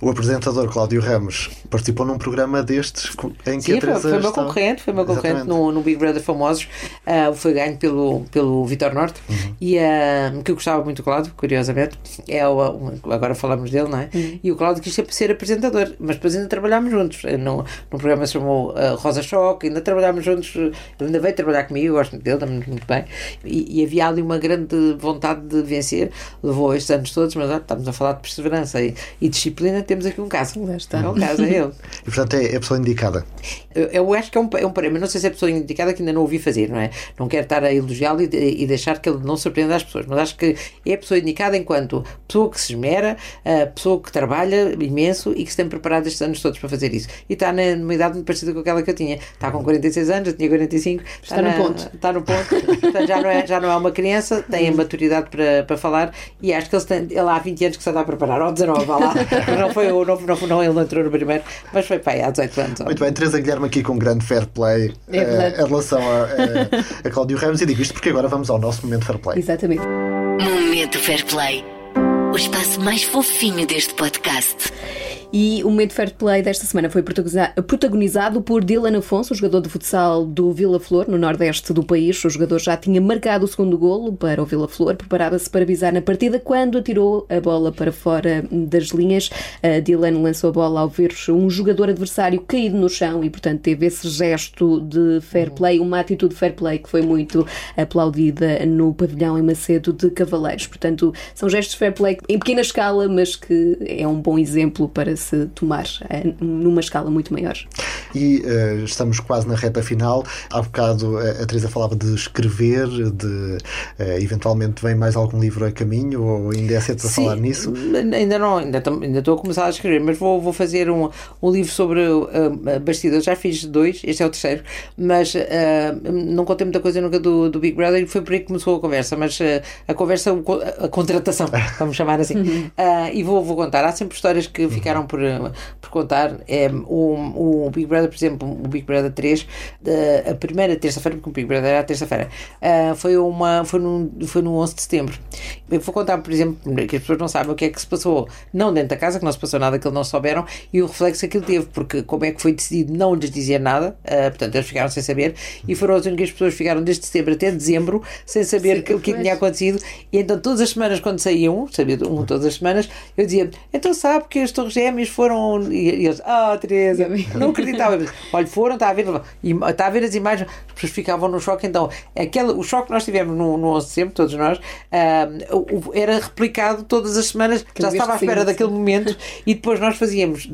O apresentador Cláudio Ramos participou num programa destes em que Sim, a Teresa foi, foi meu concorrente, foi meu concorrente no, no, Big Brother Famosos, uh, foi ganho pelo, pelo Vitor Norte uhum. e uh, que eu gostava muito, claro, curiosamente, é o, agora falamos dele, não é? Uhum. E o Cláudio quis sempre ser apresentador, mas depois ainda trabalhámos juntos. No, no programa se chamou uh, Rosa Choque, ainda trabalhámos juntos. Ele ainda veio trabalhar comigo, gosto dele, muito, muito bem. E, e, havia ali uma grande vontade de vencer. Levou estes anos todos, mas ah, estamos a falar de perseverança e, e, disciplina. Temos aqui um caso. Lá está. É um caso, é ele. E portanto é, é a pessoa indicada. Eu, eu acho que é um, é um prémio. Não sei se é a pessoa indicada que ainda não ouvi fazer, não é? Não quero estar a elogiá-lo e, e deixar que ele não surpreenda as pessoas, mas acho que é a pessoa indicada enquanto pessoa que se esmera, a pessoa que trabalha imenso e que se tem preparado estes anos todos para fazer isso. E está na, numa idade muito parecida com aquela que eu tinha. Está com 46 anos, eu tinha 45. Está, está no na, ponto. Está no ponto. Portanto, já não, é, já não é uma criança, tem a maturidade para, para falar e acho que ele, tem, ele há 20 anos que se anda a preparar, ou 19, vá lá. não foi o não, não, não, ele não entrou no primeiro, mas foi pai, há 18 anos. Muito bem, Teresa Guilherme aqui com um grande fair play é uh, em relação a, a, a Cláudio Ramos e digo isto porque agora vamos ao nosso momento fair play. Exatamente. Momento fair play. O espaço mais fofinho deste podcast. E o momento fair play desta semana foi protagonizado por Dylan Afonso, jogador de futsal do Vila Flor, no nordeste do país. O jogador já tinha marcado o segundo golo para o Vila Flor, preparava-se para visar na partida quando atirou a bola para fora das linhas. Dylan lançou a bola ao ver um jogador adversário caído no chão e, portanto, teve esse gesto de fair play, uma atitude fair play que foi muito aplaudida no pavilhão em Macedo de Cavaleiros. Portanto, são gestos fair play em pequena escala, mas que é um bom exemplo para se tomar uh, numa escala muito maior. E uh, estamos quase na reta final. Há bocado a Teresa falava de escrever, de uh, eventualmente vem mais algum livro a caminho ou ainda é cedo para Sim, falar nisso? Ainda não, ainda, ainda estou a começar a escrever, mas vou, vou fazer um, um livro sobre uh, bastidores. Já fiz dois, este é o terceiro, mas uh, não contei muita coisa nunca do, do Big Brother e foi por aí que começou a conversa. Mas uh, a conversa, a contratação, vamos chamar assim. Uh, e vou, vou contar. Há sempre histórias que ficaram por, por contar. É, o, o Big Brother, por exemplo, o Big Brother 3, a primeira terça-feira, porque o Big Brother era a terça-feira, uh, foi, uma, foi, num, foi no 11 de setembro. Eu vou contar, por exemplo, que as pessoas não sabem o que é que se passou, não dentro da casa, que não se passou nada que eles não souberam, e o reflexo que ele teve, porque como é que foi decidido não lhes dizer nada, uh, portanto, eles ficaram sem saber, e foram as únicas pessoas que ficaram desde setembro até dezembro sem saber o que, que tinha acontecido, e então todas as semanas, quando saíam, sabia um todas as semanas, eu dizia, então sabe que as Torres Gêmeas foram. E, e eles, ah, oh, Teresa, não acreditava. Olha, foram, está a ver, está a ver as imagens, as pessoas ficavam no choque. Então, aquele, o choque que nós tivemos no, no 11 de setembro, todos nós, uh, era replicado todas as semanas, Cada já estava à espera sim, daquele sim. momento, e depois nós fazíamos,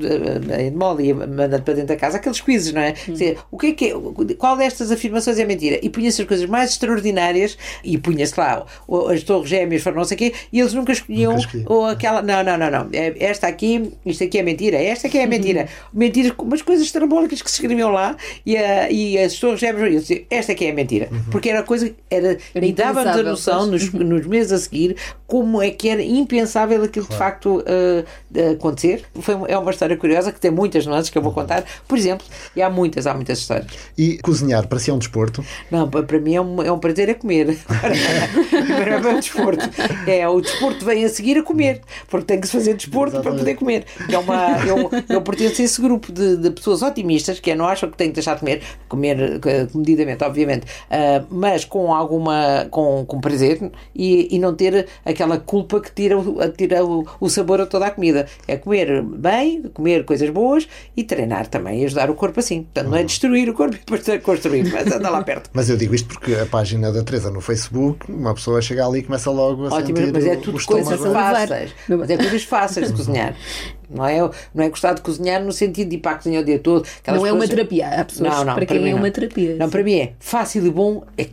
em Molly, mandando para dentro da casa, aqueles quizzes, não é? Hum. Dizer, o que é que é, qual destas afirmações é mentira? E punha-se as coisas mais extraordinárias, e punha-se lá, as torres gêmeas foram não sei o quê, e eles nunca escolhiam, nunca ou aquela, não, não, não, não, é, esta aqui, isto aqui é mentira, esta aqui é mentira. Uhum. Mentiras, umas coisas trambólicas que se escreviam lá, e, a, e as torres gêmeas, esta aqui é mentira. Uhum. Porque era coisa, era, era e dava-nos a noção nos, nos meses a seguir como é que era impensável aquilo claro. de facto uh, acontecer. Foi, é uma história curiosa que tem muitas nuances que eu vou uhum. contar, por exemplo, e há muitas, há muitas histórias. E cozinhar para si é um desporto? Não, para mim é um, é um prazer é comer. para é um desporto. É, o desporto vem a seguir a comer, porque tem que se fazer desporto Exatamente. para poder comer. É uma, eu, eu pertenço a esse grupo de, de, pessoas otimistas que não acham que têm que deixar de comer, comer comedidamente, obviamente, uh, mas com alguma com, com prazer e, e não ter aquela culpa que tira, tira o, o sabor a toda a comida. É comer bem, comer coisas boas e treinar também, e ajudar o corpo assim. Portanto, não é destruir o corpo e depois construir, mas anda lá perto. mas eu digo isto porque a página da Teresa no Facebook, uma pessoa chega ali e começa logo a Ótimo, sentir mas é tudo coisas fáceis. Mas é coisas fáceis de cozinhar. Não é, não é gostar de cozinhar no sentido de ir para a cozinha o dia todo. Não é uma terapia. Há pessoas não, não, para, para quem é não. uma terapia. Não, para mim é fácil e bom. É,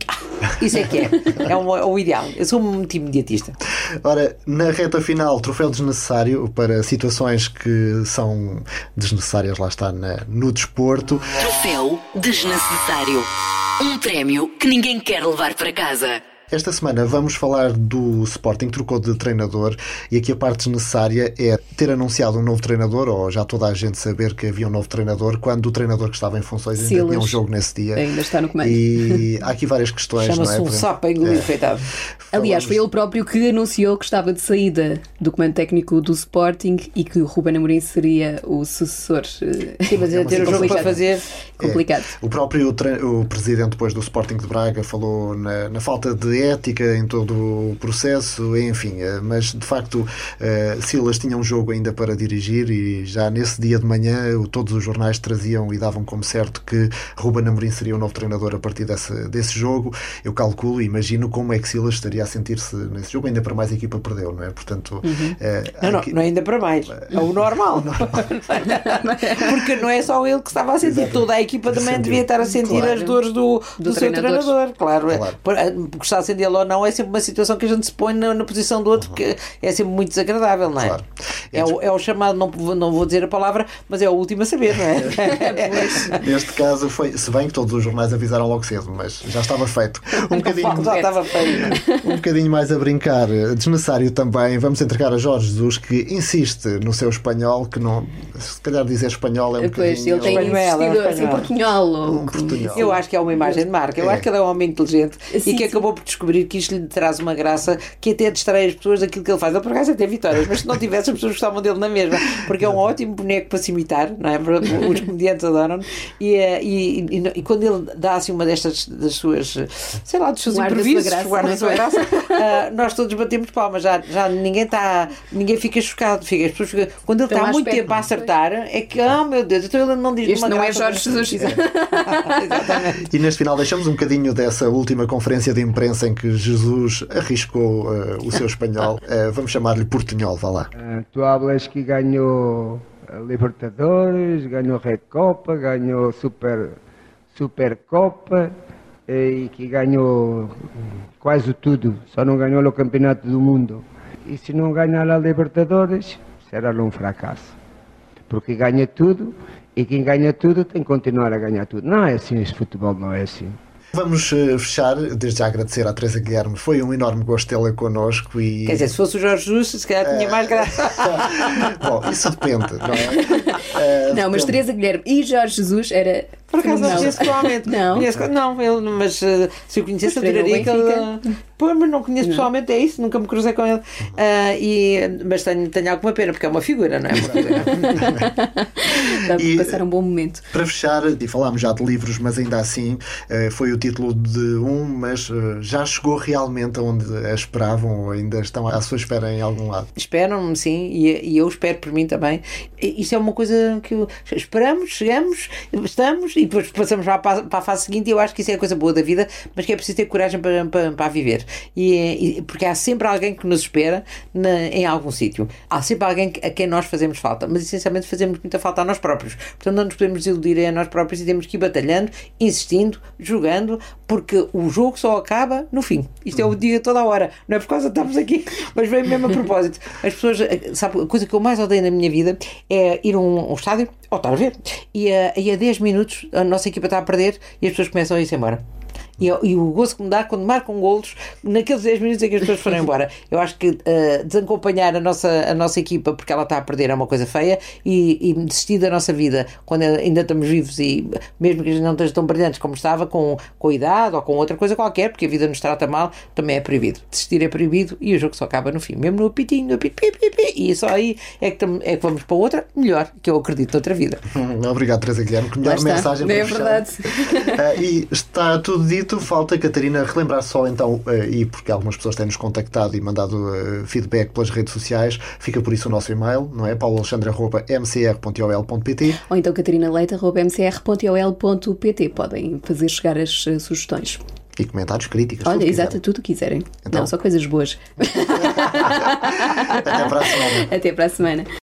isso é que é. É, um, é o ideal. Eu sou um tipo imediatista. Ora, na reta final, troféu desnecessário para situações que são desnecessárias, lá está, na, no desporto. Troféu desnecessário. Um prémio que ninguém quer levar para casa. Esta semana vamos falar do Sporting, trocou de treinador e aqui a parte necessária é ter anunciado um novo treinador, ou já toda a gente saber que havia um novo treinador, quando o treinador que estava em funções ainda Silas. tinha um jogo nesse dia. Ainda está no comando. E há aqui várias questões. Chama-se é? um sapo a engolir, é. Aliás, foi ele próprio que anunciou que estava de saída do comando técnico do Sporting e que o Ruben Amorim seria o sucessor. Eh, Sim, mas é ter o jogo para fazer. Complicado. É. O próprio o presidente depois do Sporting de Braga falou na, na falta de ética em todo o processo, enfim, mas de facto Silas tinha um jogo ainda para dirigir e já nesse dia de manhã todos os jornais traziam e davam como certo que Ruben Amorim seria o novo treinador a partir desse, desse jogo. Eu calculo e imagino como é que Silas estaria a sentir-se nesse jogo, ainda para mais a equipa perdeu, não é? Portanto, uhum. não, não, não, ainda para mais, é o normal. o normal. Porque não é só ele que estava a sentir, Exatamente. toda a equipa também Sentiu. devia estar a sentir claro. as dores do, do, do seu treinador, claro. claro. Gostar de sentir ou não é sempre uma situação que a gente se põe na, na posição do outro, uhum. que é sempre muito desagradável, não é? Claro. É, o, é o chamado, não, não vou dizer a palavra, mas é o último a saber, não é? Neste caso, foi, se bem que todos os jornais avisaram logo cedo, mas já estava feito. Um bocadinho, já estava feito. um bocadinho mais a brincar, desnecessário também, vamos entregar a Jorge Jesus, que insiste no seu espanhol, que não, se calhar dizer espanhol é um pois, bocadinho... ele tem insistido assim, portunhol. Um portunhol. Eu acho que é uma imagem de marca, eu é. acho que ele é um homem inteligente sim, e que sim. acabou por descobrir que isto lhe traz uma graça que até distrai as pessoas daquilo que ele faz. Ele por acaso até vitórias, mas se não tivesse as pessoas gostavam dele na mesma, porque é um ótimo boneco para se imitar, não é? Os comediantes adoram e, eh, e, e, e, quando ele dá assim uma destas das suas, sei lá, dos seus guarda improvisos, guarda a sua graça, uh, nós todos batemos palmas, já, já ninguém está, ninguém fica chocado, fica, as pessoas ficam, quando ele está muito tempo a acertar, é que, oh meu Deus, então ele não diz Este não é Jorge Jesus. e neste final deixamos um bocadinho dessa última conferência de imprensa em que Jesus arriscou uh, o seu espanhol. Uh, vamos chamar-lhe Portunhol, vá lá. Uh, tu hablas que ganhou Libertadores, ganhou Recopa, ganhou Super, Supercopa e que ganhou quase tudo, só não ganhou o Campeonato do Mundo. E se não ganhar a Libertadores, será um fracasso. Porque ganha tudo e quem ganha tudo tem que continuar a ganhar tudo. Não é assim, este futebol não é assim. Vamos uh, fechar, desde já agradecer à Teresa Guilherme. Foi um enorme gosto tê-la connosco. E... Quer dizer, se fosse o Jorge Justo, se calhar tinha mais graça. Bom, isso depende, não é? Uh, não, mas Teresa Guilherme e Jorge Jesus era por acaso não conheço pessoalmente. Não. Conheço, não, ele, mas uh, se eu conhecesse, adoraria que ele. Pô, mas não conheço não. pessoalmente, é isso, nunca me cruzei com ele. Uh, e, mas tenho, tenho alguma pena, porque é uma figura, não é? Dá para passar um bom momento. Para fechar, e falámos já de livros, mas ainda assim uh, foi o título de um, mas já chegou realmente aonde a esperavam ou ainda estão à sua espera em algum lado? Esperam-me, sim, e, e eu espero por mim também. Isso é uma coisa que esperamos, chegamos, estamos e depois passamos para a, para a fase seguinte e eu acho que isso é a coisa boa da vida, mas que é preciso ter coragem para, para, para viver. E, e, porque há sempre alguém que nos espera na, em algum sítio. Há sempre alguém a quem nós fazemos falta, mas essencialmente fazemos muita falta a nós próprios. Portanto, não nos podemos iludir a nós próprios e temos que ir batalhando, insistindo, jogando, porque o jogo só acaba no fim. Isto é o dia toda a hora. Não é por causa que estamos aqui, mas vem mesmo a propósito. As pessoas, sabe, a coisa que eu mais odeio na minha vida é ir a um, um estádio, ou estar a ver, e a, e a 10 minutos a nossa equipa está a perder e as pessoas começam a ir-se embora. E, e, o gozo que me dá quando marcam golos naqueles 10 minutos em que as pessoas foram embora. Eu acho que uh, desacompanhar a nossa, a nossa equipa porque ela está a perder é uma coisa feia e, e desistir da nossa vida quando ainda estamos vivos e mesmo que a gente não esteja tão brilhantes como estava, com, com idade ou com outra coisa qualquer, porque a vida nos trata mal, também é proibido. Desistir é proibido e o jogo só acaba no fim, mesmo no apitinho, no apito, pi, pi, pi, e só aí é que, é que vamos para outra, melhor, que eu acredito noutra vida. Obrigado, Teresa Guilherme. Que melhor mensagem para É verdade. Uh, e está tudo dito falta, Catarina, relembrar só então, uh, e porque algumas pessoas têm-nos contactado e mandado uh, feedback pelas redes sociais, fica por isso o nosso e-mail, não é? pauloalexandre.mcr.ol.pt Ou então catarinaleiта.mcr.ol.pt Podem fazer chegar as uh, sugestões. E comentários, críticas. Olha, exato, tudo o que quiserem. Então... Não, só coisas boas. Até para a semana. Até para a semana.